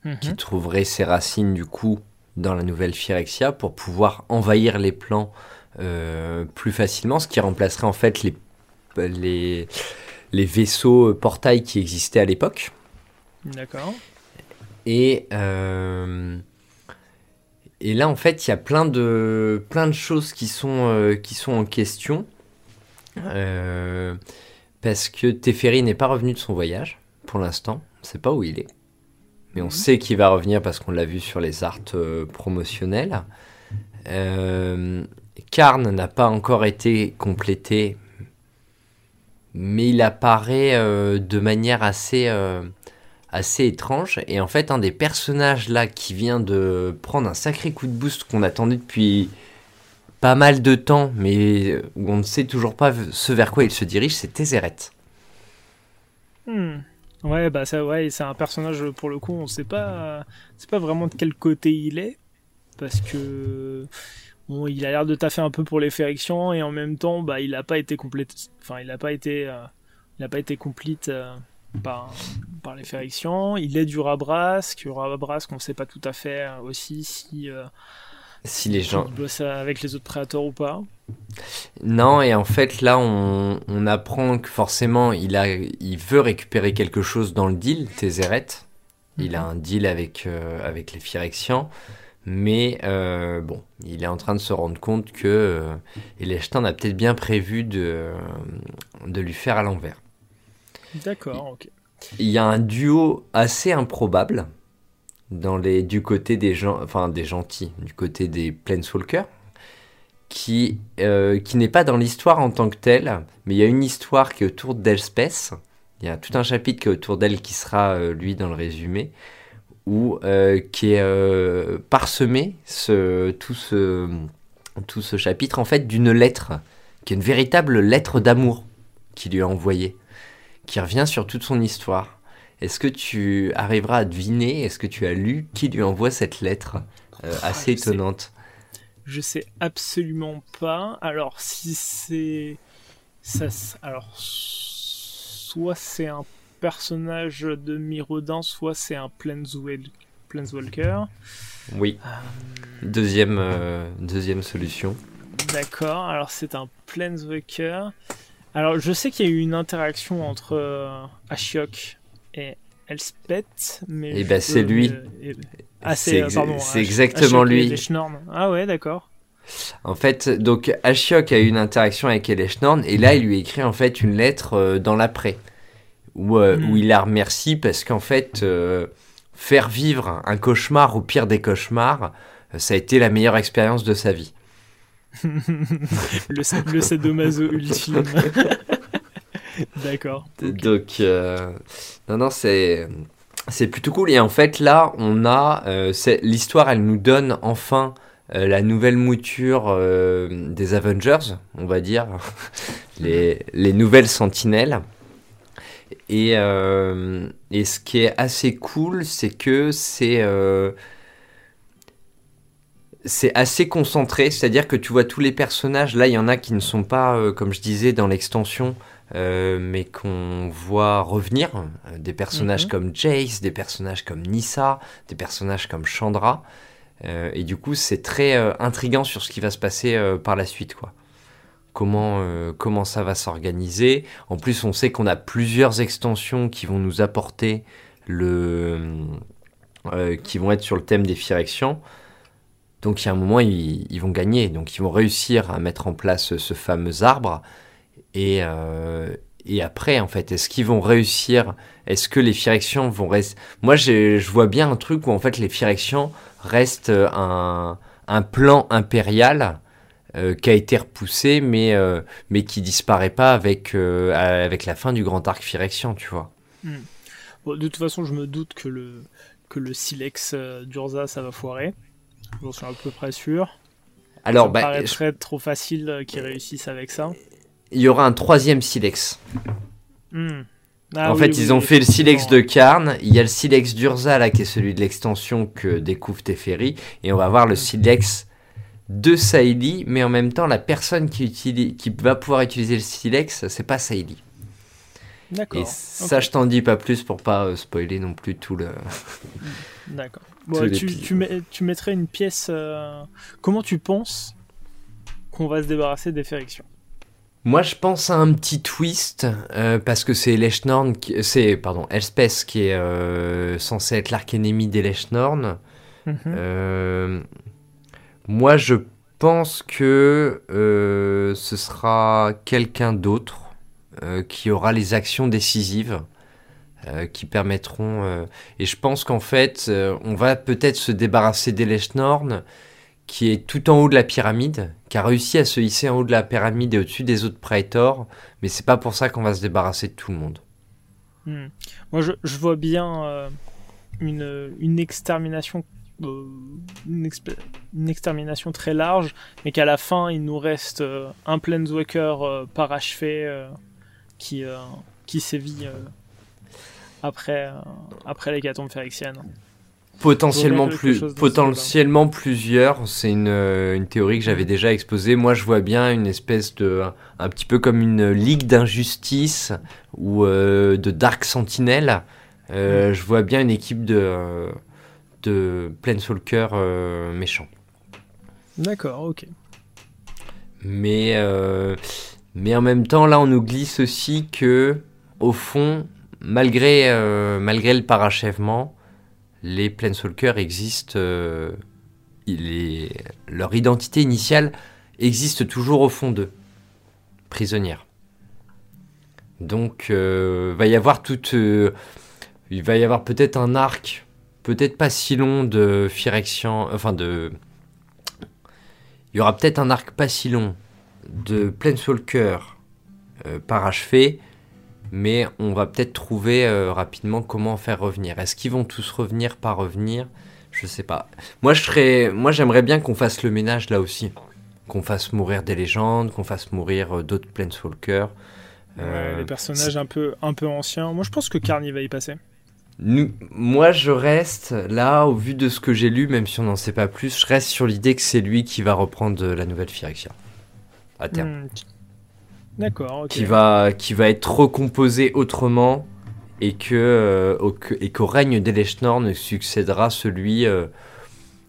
mhm. qui trouverait ses racines du coup dans la nouvelle Phyrexia pour pouvoir envahir les plans euh, plus facilement, ce qui remplacerait en fait les, les, les vaisseaux portails qui existaient à l'époque. D'accord. Et et là, en fait, il y a plein de, plein de choses qui sont, euh, qui sont en question. Euh, parce que Teferi n'est pas revenu de son voyage, pour l'instant. On ne sait pas où il est. Mais on mhm. sait qu'il va revenir parce qu'on l'a vu sur les arts euh, promotionnels. Karn n'a pas encore été complété, mais il apparaît de manière assez assez étrange. Et en fait, un des personnages là qui vient de prendre un sacré coup de boost qu'on attendait depuis pas mal de temps, mais où on ne sait toujours pas ce vers quoi il se dirige, c'est Tézéret. Hmm. Ouais, bah ça, ouais, c'est un personnage pour le coup, on sait pas, c'est pas vraiment de quel côté il est, parce que bon, il a l'air de taffer un peu pour les férections et en même temps, bah, il a pas été complète, enfin, il a pas été, euh, il a pas été complète. Euh, par, par les frictions. Il est du Rabrasque, Rabrasque, on ne sait pas tout à fait euh, aussi si, euh, si les gens bossent avec les autres prédateurs ou pas. Non, et en fait là on, on, apprend que forcément il, a, il veut récupérer quelque chose dans le deal, Tézéret. Il a mhm. un deal avec, euh, avec les Phyrexians. Mais bon, il est en train de se rendre compte que euh, a peut-être bien prévu de, de lui faire à l'envers. D'accord, ok. Il y a un duo assez improbable dans les, du côté des gens, enfin des gentils, du côté des Planeswalkers, qui, euh, qui n'est pas dans l'histoire en tant que telle, mais il y a une histoire qui est autour d'Elspeth. Il y a tout un chapitre qui est autour d'elle qui sera, euh, lui, dans le résumé, où, euh, qui est parsemé, ce, tout, ce, tout ce chapitre, en fait, d'une lettre, qui est une véritable lettre d'amour qu'il lui a envoyée qui revient sur toute son histoire. Est-ce que tu arriveras à deviner, est-ce que tu as lu qui lui envoie cette lettre euh, ah, assez étonnante? Je sais absolument pas. Alors si c'est ça, alors soit c'est un personnage de Mirodin, soit c'est un Planeswalker. Oui. Euh, deuxième, euh, deuxième solution. D'accord, alors c'est un Planeswalker. Alors, je sais qu'il y a eu une interaction entre euh, Ashiok et Elspeth, mais. Et eh ben, c'est lui. Ah, c'est euh, exactement lui. Ah ouais, d'accord. En fait, donc Ashiok a eu une interaction avec Eleshnorn et là il lui écrit en fait une lettre euh, dans l'après où, hmm. où, il la remercie parce qu'en fait faire vivre un cauchemar au pire des cauchemars, ça a été la meilleure expérience de sa vie le, le sadomaso ultime. D'accord. Donc, non, non, c'est. C'est plutôt cool. Et en fait, là, on a. L'histoire, elle nous donne enfin la nouvelle mouture des Avengers, on va dire. les, les nouvelles sentinelles. Et, et, ce qui est assez cool, c'est que c'est c'est assez concentré, c'est-à-dire que tu vois tous les personnages, là il y en a qui ne sont pas, euh, comme je disais, dans l'extension, euh, mais qu'on voit revenir, euh, des personnages mhm. comme Jace, des personnages comme Nissa, des personnages comme Chandra, et du coup c'est très intrigant sur ce qui va se passer par la suite, quoi. Comment, comment ça va s'organiser. En plus on sait qu'on a plusieurs extensions qui vont nous apporter le... qui vont être sur le thème des Phyrexians. Donc il y a un moment, ils, vont gagner. Donc ils vont réussir à mettre en place ce fameux arbre. Et, euh, et après, en fait, est-ce qu'ils vont réussir? Est-ce que les Phyrexians vont rester Moi, je vois bien un truc où en fait les Phyrexians restent un, un plan impérial euh, qui a été repoussé, mais, euh, mais qui disparaît pas avec, avec la fin du grand arc Phyrexian, tu vois. Hmm. de toute façon, je me doute que le, que le silex d'Urza, ça va foirer. J'en suis à peu près sûr. Alors, ça bah, paraîtrait trop facile euh, qu'ils réussissent avec ça. Il y aura un troisième silex. Hmm. Ah en fait, ils ont fait le silex de Karn. Il y a le silex d'Urza là, qui est celui de l'extension que découvre Teferi. Et on va voir le silex de Saïli. Mais en même temps, la personne qui, utilise, qui va pouvoir utiliser le silex, c'est pas Saïli. D'accord. Et ça, je t'en dis pas plus pour pas euh, spoiler non plus tout le. D'accord tu, mettrais une pièce. Euh, comment tu penses qu'on va se débarrasser des Férixions moi, je pense à un petit twist euh, parce que c'est Leshnorn, c'est pardon, Elspeth qui est euh, censé être l'arc ennemi des Leshnorn. Mhm. moi, je pense que ce sera quelqu'un d'autre qui aura les actions décisives. Euh, qui permettront. Euh, et je pense qu'en fait, euh, on va peut-être se débarrasser d'Eleshnorn, qui est tout en haut de la pyramide, qui a réussi à se hisser en haut de la pyramide et au-dessus des autres Praetors, mais c'est pas pour ça qu'on va se débarrasser de tout le monde. Hmm. Moi, je, vois bien une, extermination. Une, extermination très large, mais qu'à la fin il nous reste un Planeswalker parachevé qui, qui sévit après, euh, après l'hécatombe phyrexienne. Potentiellement, plus, potentiellement plusieurs, c'est une, euh, une, théorie que j'avais déjà exposée. Moi, je vois bien une espèce de. un petit peu comme une ligue d'injustice ou euh, de Dark Sentinel. Mm. Je vois bien une équipe de, de Planeswalker méchants. D'accord, ok. Mais, mais en même temps, là, on nous glisse aussi que, au fond, malgré, euh, malgré le parachèvement, les Planeswalkers existent. Euh, leur identité initiale existe toujours au fond d'eux, prisonnière. Donc, euh, va y avoir toute, il va y avoir peut-être un arc, peut-être pas si long de Phyrexian, enfin de, il y aura peut-être un arc pas si long de Planeswalker parachevé mais on va peut-être trouver euh, rapidement comment faire revenir. Est-ce qu'ils vont tous revenir, pas revenir? Je sais pas. Moi, je serais, moi, j'aimerais bien qu'on fasse le ménage là aussi, qu'on fasse mourir des légendes, qu'on fasse mourir euh, d'autres Planeswalkers. Euh, les personnages un peu, un peu anciens. Moi, je pense que Carny va y passer. moi, je reste là, au vu de ce que j'ai lu, même si on n'en sait pas plus, je reste sur l'idée que c'est lui qui va reprendre la nouvelle Phyrexia. À terme. Hmm, D'accord. Qui va qui va être recomposé autrement et que euh, et qu'au règne d'Eleshnorn succédera celui euh,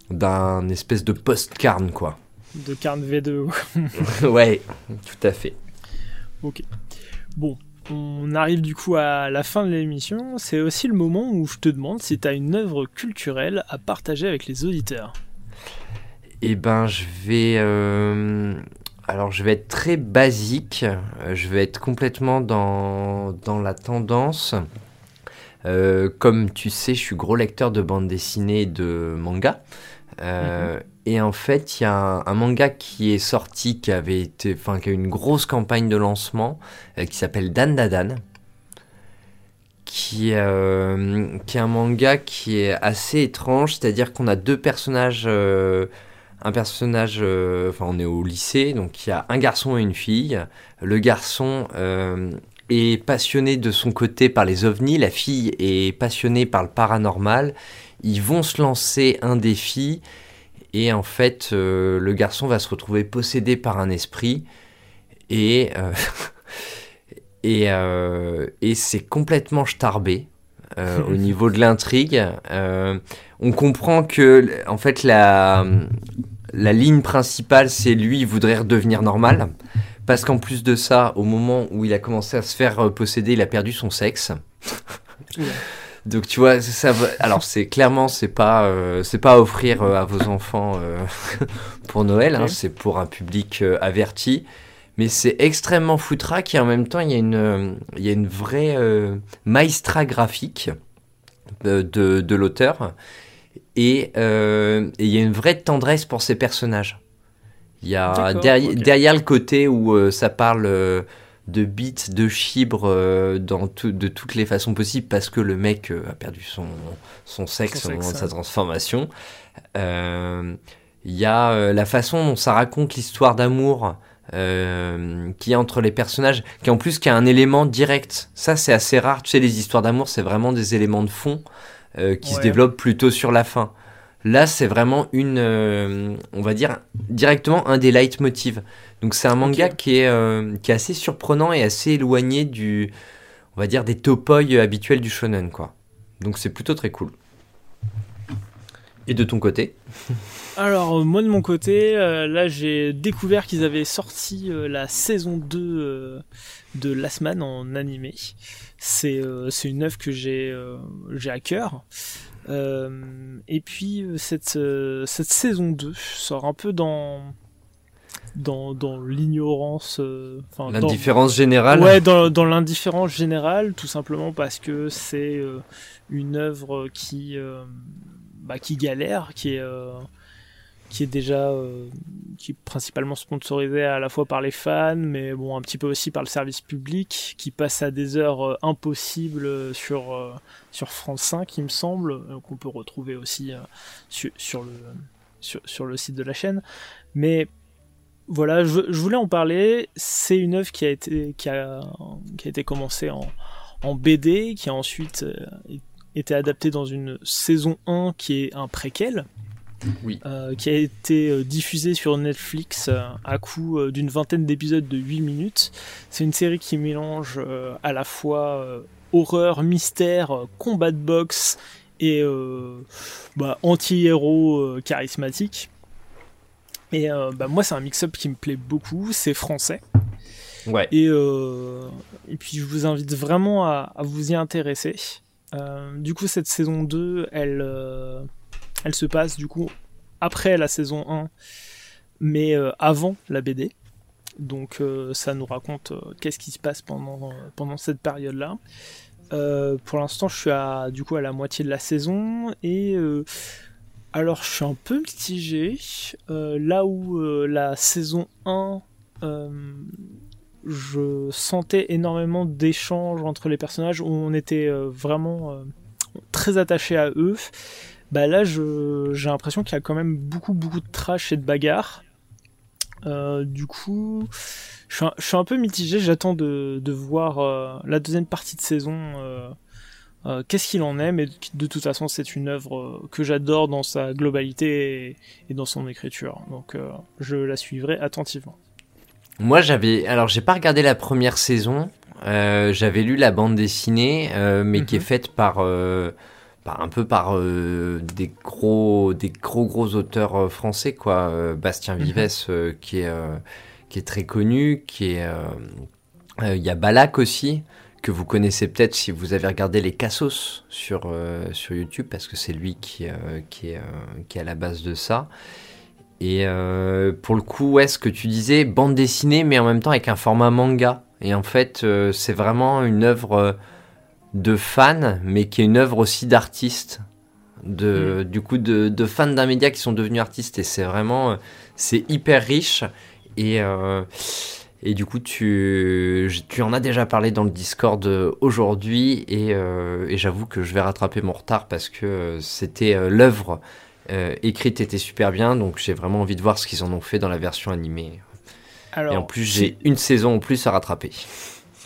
d'un espèce de post-Carn quoi. De Carn V2. ouais, tout à fait. Ok. Bon, on arrive du coup à la fin de l'émission. C'est aussi le moment où je te demande si tu as une œuvre culturelle à partager avec les auditeurs. Eh ben, je vais, euh, alors je vais être très basique, euh, je vais être complètement dans, la tendance. Euh, comme tu sais, je suis gros lecteur de bande dessinée et de manga. Euh, Et en fait, il y a un, manga qui est sorti, qui avait été, enfin, qui a eu une grosse campagne de lancement, qui s'appelle Dan Dadan qui, qui est un manga qui est assez étrange, c'est-à-dire qu'on a deux personnages, un personnage, euh, enfin on est au lycée, donc il y a un garçon et une fille. Le garçon est passionné de son côté par les ovnis, la fille est passionnée par le paranormal. Ils vont se lancer un défi et en fait le garçon va se retrouver possédé par un esprit et Euh, et, c'est complètement starbé. Euh, au niveau de l'intrigue, euh, on comprend que en fait la, la ligne principale c'est lui il voudrait redevenir normal. Parce qu'en plus de ça au moment où il a commencé à se faire posséder il a perdu son sexe. Donc tu vois ça alors c'est clairement c'est pas c'est pas à offrir à vos enfants pour Noël hein, c'est pour un public averti. Mais c'est extrêmement foutraque et en même temps il y a une, euh, il y a une vraie euh, maestra graphique de, de, l'auteur et, euh, et, il y a une vraie tendresse pour ces personnages. Il y a derrière, derrière, le côté où ça parle de bits, de chibres dans de toutes les façons possibles parce que le mec a perdu son, son sexe au moment de sa transformation. Il y a la façon dont ça raconte l'histoire d'amour euh, qui est entre les personnages, qui en plus qui a un élément direct. Ça c'est assez rare, tu sais les histoires d'amour c'est vraiment des éléments de fond euh, qui se développent plutôt sur la fin. Là c'est vraiment une, euh, on va dire directement un des leitmotivs. Donc c'est un manga qui, est, qui est assez surprenant et assez éloigné du, on va dire des topoi habituels du shonen quoi. Donc c'est plutôt très cool. Et de ton côté Alors, euh, moi de mon côté, euh, là j'ai découvert qu'ils avaient sorti euh, la saison 2 de Last Man en animé. C'est une œuvre que j'ai à cœur. et puis cette, cette saison 2 sort un peu dans dans, dans l'ignorance. l'indifférence générale Ouais, dans, dans l'indifférence générale, tout simplement parce que c'est une œuvre qui, bah, qui galère, qui est qui est déjà euh, qui est principalement sponsorisé à la fois par les fans, mais bon un petit peu aussi par le service public, qui passe à des heures euh, impossibles sur euh, sur France 5, il me semble, qu'on peut retrouver aussi sur, sur, le sur, sur, le site de la chaîne. Mais voilà, je, je voulais en parler. C'est une œuvre qui a été qui a qui a été commencée en en BD, qui a ensuite été adaptée dans une saison 1 qui est un préquel oui. Euh, qui a été euh, diffusé sur Netflix euh, à coup d'une vingtaine d'épisodes de 8 minutes. C'est une série qui mélange à la fois horreur, mystère, combat de boxe et bah, anti-héros charismatique. Et bah, moi, c'est un mix-up qui me plaît beaucoup. C'est français. Ouais. Et, et puis, je vous invite vraiment à, à vous y intéresser. du coup, cette saison 2, elle elle se passe du coup après la saison 1, mais euh, avant la BD. Donc euh, ça nous raconte euh, qu'est-ce qui se passe pendant, cette période-là. pour l'instant, je suis à, du coup à la moitié de la saison et alors je suis un peu mitigé. là où la saison 1 je sentais énormément d'échanges entre les personnages où on était vraiment très attaché à eux bah là j'ai l'impression qu'il y a quand même beaucoup beaucoup de trash et de bagarres. Euh, du coup, je suis, un, peu mitigé, j'attends de, voir euh, la deuxième partie de saison, euh, qu'est-ce qu'il en est, mais de toute façon c'est une œuvre que j'adore dans sa globalité et, dans son écriture, donc je la suivrai attentivement. Moi j'avais, alors j'ai pas regardé la première saison, j'avais lu la bande dessinée, mais qui est mhm. faite par un peu par euh, des gros des gros gros auteurs euh, français quoi. Euh, Bastien mhm. Vives qui est qui est très connu qui est il y a Balak aussi que vous connaissez peut-être si vous avez regardé les Cassos sur sur YouTube parce que c'est lui qui qui est qui est à la base de ça. Et pour le coup ouais ce que tu disais bande dessinée mais en même temps avec un format manga. Et en fait c'est vraiment une œuvre de fan, mais qui est une œuvre aussi d'artiste. de, mm. du coup, de, fans d'un média qui sont devenus artistes. Et c'est vraiment, c'est hyper riche. Et, et du coup, tu, tu en as déjà parlé dans le Discord aujourd'hui. Et, et j'avoue que je vais rattraper mon retard parce que c'était l'œuvre écrite était super bien. Donc j'ai vraiment envie de voir ce qu'ils en ont fait dans la version animée. et en plus, j'ai une saison en plus à rattraper.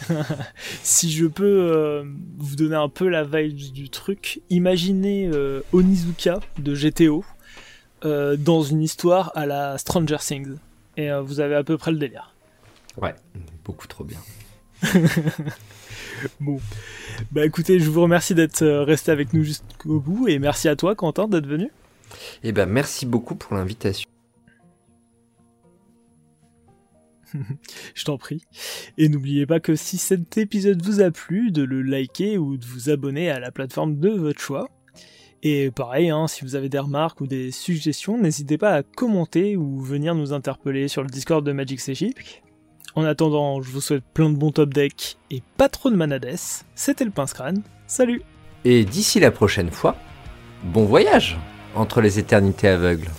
si je peux euh, vous donner un peu la vibe du truc, imaginez euh, Onizuka de GTO euh, dans une histoire à la Stranger Things. Et vous avez à peu près le délire. Ouais, beaucoup trop bien. bon, bah écoutez, je vous remercie d'être resté avec nous jusqu'au bout et merci à toi Quentin d'être venu. Eh ben merci beaucoup pour l'invitation. je t'en prie. Et n'oubliez pas que si cet épisode vous a plu, de le liker ou de vous abonner à la plateforme de votre choix. Et pareil, hein, si vous avez des remarques ou des suggestions, n'hésitez pas à commenter ou venir nous interpeller sur le Discord de Magic Ship. En attendant, je vous souhaite plein de bons top decks et pas trop de manades. C'était le Pince Crâne. Salut Et d'ici la prochaine fois, bon voyage entre les éternités aveugles.